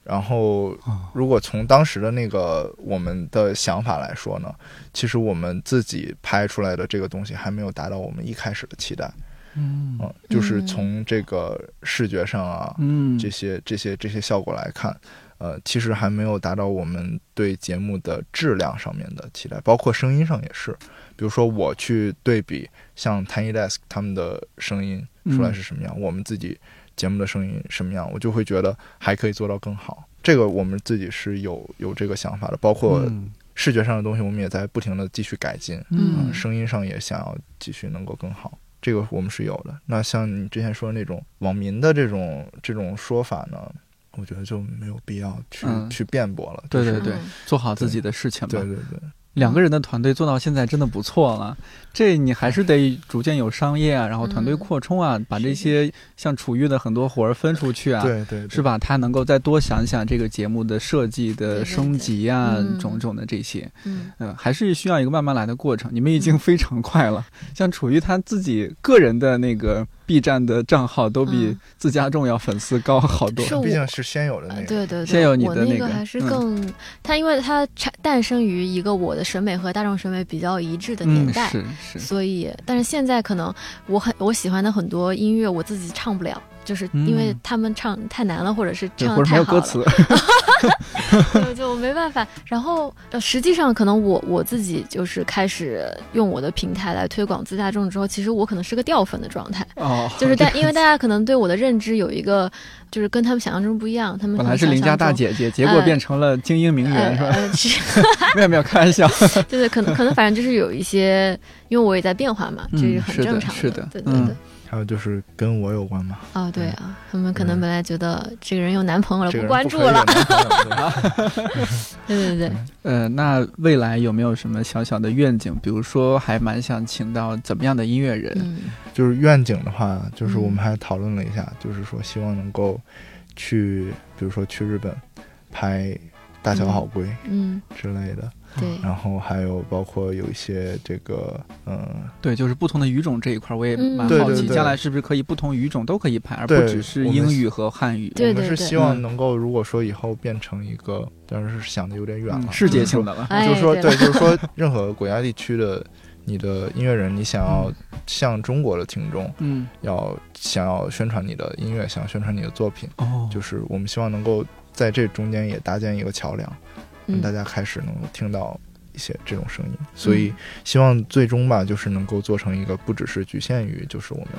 然后，哦如果从当时的那个我们的想法来说呢，其实我们自己拍出来的这个东西还没有达到我们一开始的期待。嗯嗯，就是嗯从这个视觉上啊，嗯这些这些这些效果来看，呃，其实还没有达到我们对节目的质量上面的期待，包括声音上也是。比如说我去对比像 Tiny Desk 他们的声音出来是什么样，我们自己节目的声音什么样，我就会觉得还可以做到更好。这个我们自己是有有这个想法的，包括嗯视觉上的东西，我们也在不停的继续改进。嗯嗯，声音上也想要继续能够更好，这个我们是有的。那像你之前说的那种网民的这种这种说法呢，我觉得就没有必要去、嗯去辩驳了。对就是对对做好自己的事情吧。对对对，两个人的团队做到现在真的不错了，这你还是得逐渐有商业啊，然后团队嗯扩充啊，把这些像楚玉的很多活儿分出去啊，对对对是？吧？他能够再多想想这个节目的设计的升级啊，种种的这些，嗯嗯，还是需要一个慢慢来的过程。你们已经非常快了，像楚玉他自己个人的那个 B 站的账号都比嗯。自家重要粉丝高好多。毕竟是先有的那呃个，对对对，先有你我的那个个还是嗯。更，它因为它产诞生于一个我的审美和大众审美比较一致的年嗯，代，是是，所以，但是现在可能我很我喜欢的很多音乐，我自己唱不了，就是因为嗯他们唱太难了，或者是唱的太好了，没有歌词，[LAUGHS] 就就没办法。然后，呃，实际上可能我我自己就是开始用我的平台来推广自大众之后，其实我可能是个掉粉的状态，哦，[LAUGHS] 就是大因为大家可能对我的认知有一个就是跟他们想象中不一样，他们本来是邻家。大姐姐，结果呃变成了精英名媛，呃是吧？[LAUGHS] 没有没有，开玩笑。对对，可能可能反正就是有一些，因为我也在变化嘛，这嗯是很正常是的对对嗯对。还有就是跟我有关嘛，哦，对啊，他们可能嗯本来觉得这个人有男朋友了，这个人关注了。对 [LAUGHS] 对对对，呃，那未来有没有什么小小的愿景？比如说，还蛮想请到怎么样的音乐人？嗯就是愿景的话，就是我嗯们还讨论了一下，就是说希望能够去，比如说去日本拍《大小好归》嗯，之类的，对，然后还有包括有一些这个，嗯，对，就是不同的语种这一块，我也嗯。蛮好奇，将来是不是可以不同语种都可以拍，而不只是英语和汉语？对对对我们是希望嗯能够，如果说以后变成一个，当然是想的有点远了，嗯世界性的了。哎就是说，对。对，就是说，任何国家地区的你的音乐人，你想要向中国的听众嗯，要想要宣传你的音乐，想要宣传你的作品，哦，就是我们希望能够在这中间也搭建一个桥梁，让嗯大家开始能听到一些这种声音。所以希望最终吧，就是能够做成一个不只是局限于就是我们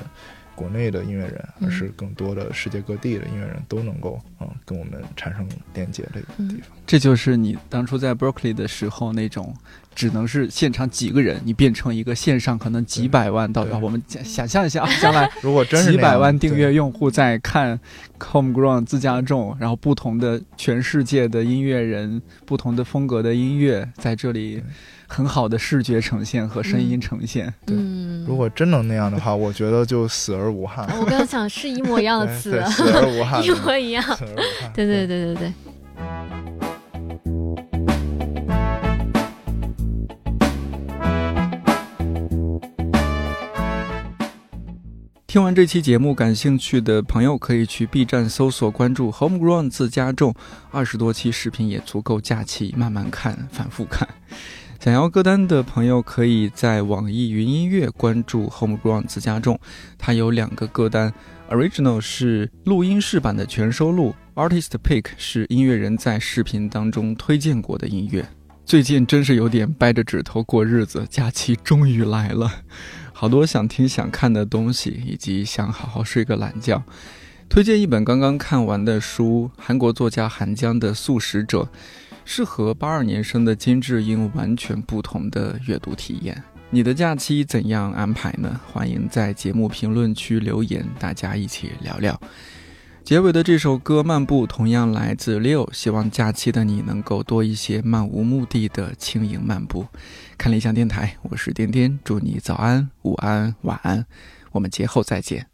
国内的音乐人，嗯而是更多的世界各地的音乐人都能够嗯跟我们产生连接这个嗯地方。这就是你当初在 Berkeley 的时候那种，只能是现场几个人，你变成一个线上可能几百万到啊，我们想想象一下啊，[LAUGHS] 将来如果真是几百万订阅用户在看 Homegrown 自家种，然后不同的全世界的音乐人，不同的风格的音乐在这里很好的视觉呈现和声音呈现。对嗯，如果真能那样的话，我觉得就死而无憾。[LAUGHS] 我刚刚想是一模一样的 [LAUGHS] 死而无憾，一模一样。死而无憾。对对对对对，听完这期节目，感兴趣的朋友可以去 B 站搜索关注 Homegrown 自家种，二十多期视频也足够假期慢慢看、反复看。[LAUGHS] 想要歌单的朋友可以在网易云音乐关注 Homegrown 自家种，它有两个歌单，Original 是录音室版的全收录，Artist Pick 是音乐人在视频当中推荐过的音乐。最近真是有点掰着指头过日子，假期终于来了。好多想听想看的东西，以及想好好睡个懒觉。推荐一本刚刚看完的书，韩国作家韩江的《素食者》，是和八二年生的金智英完全不同的阅读体验。你的假期怎样安排呢？欢迎在节目评论区留言，大家一起聊聊。结尾的这首歌《漫步》同样来自六希望假期的你能够多一些漫无目的的轻盈漫步。看理想电台，我是颠颠，祝你早安、午安、晚安，我们节后再见。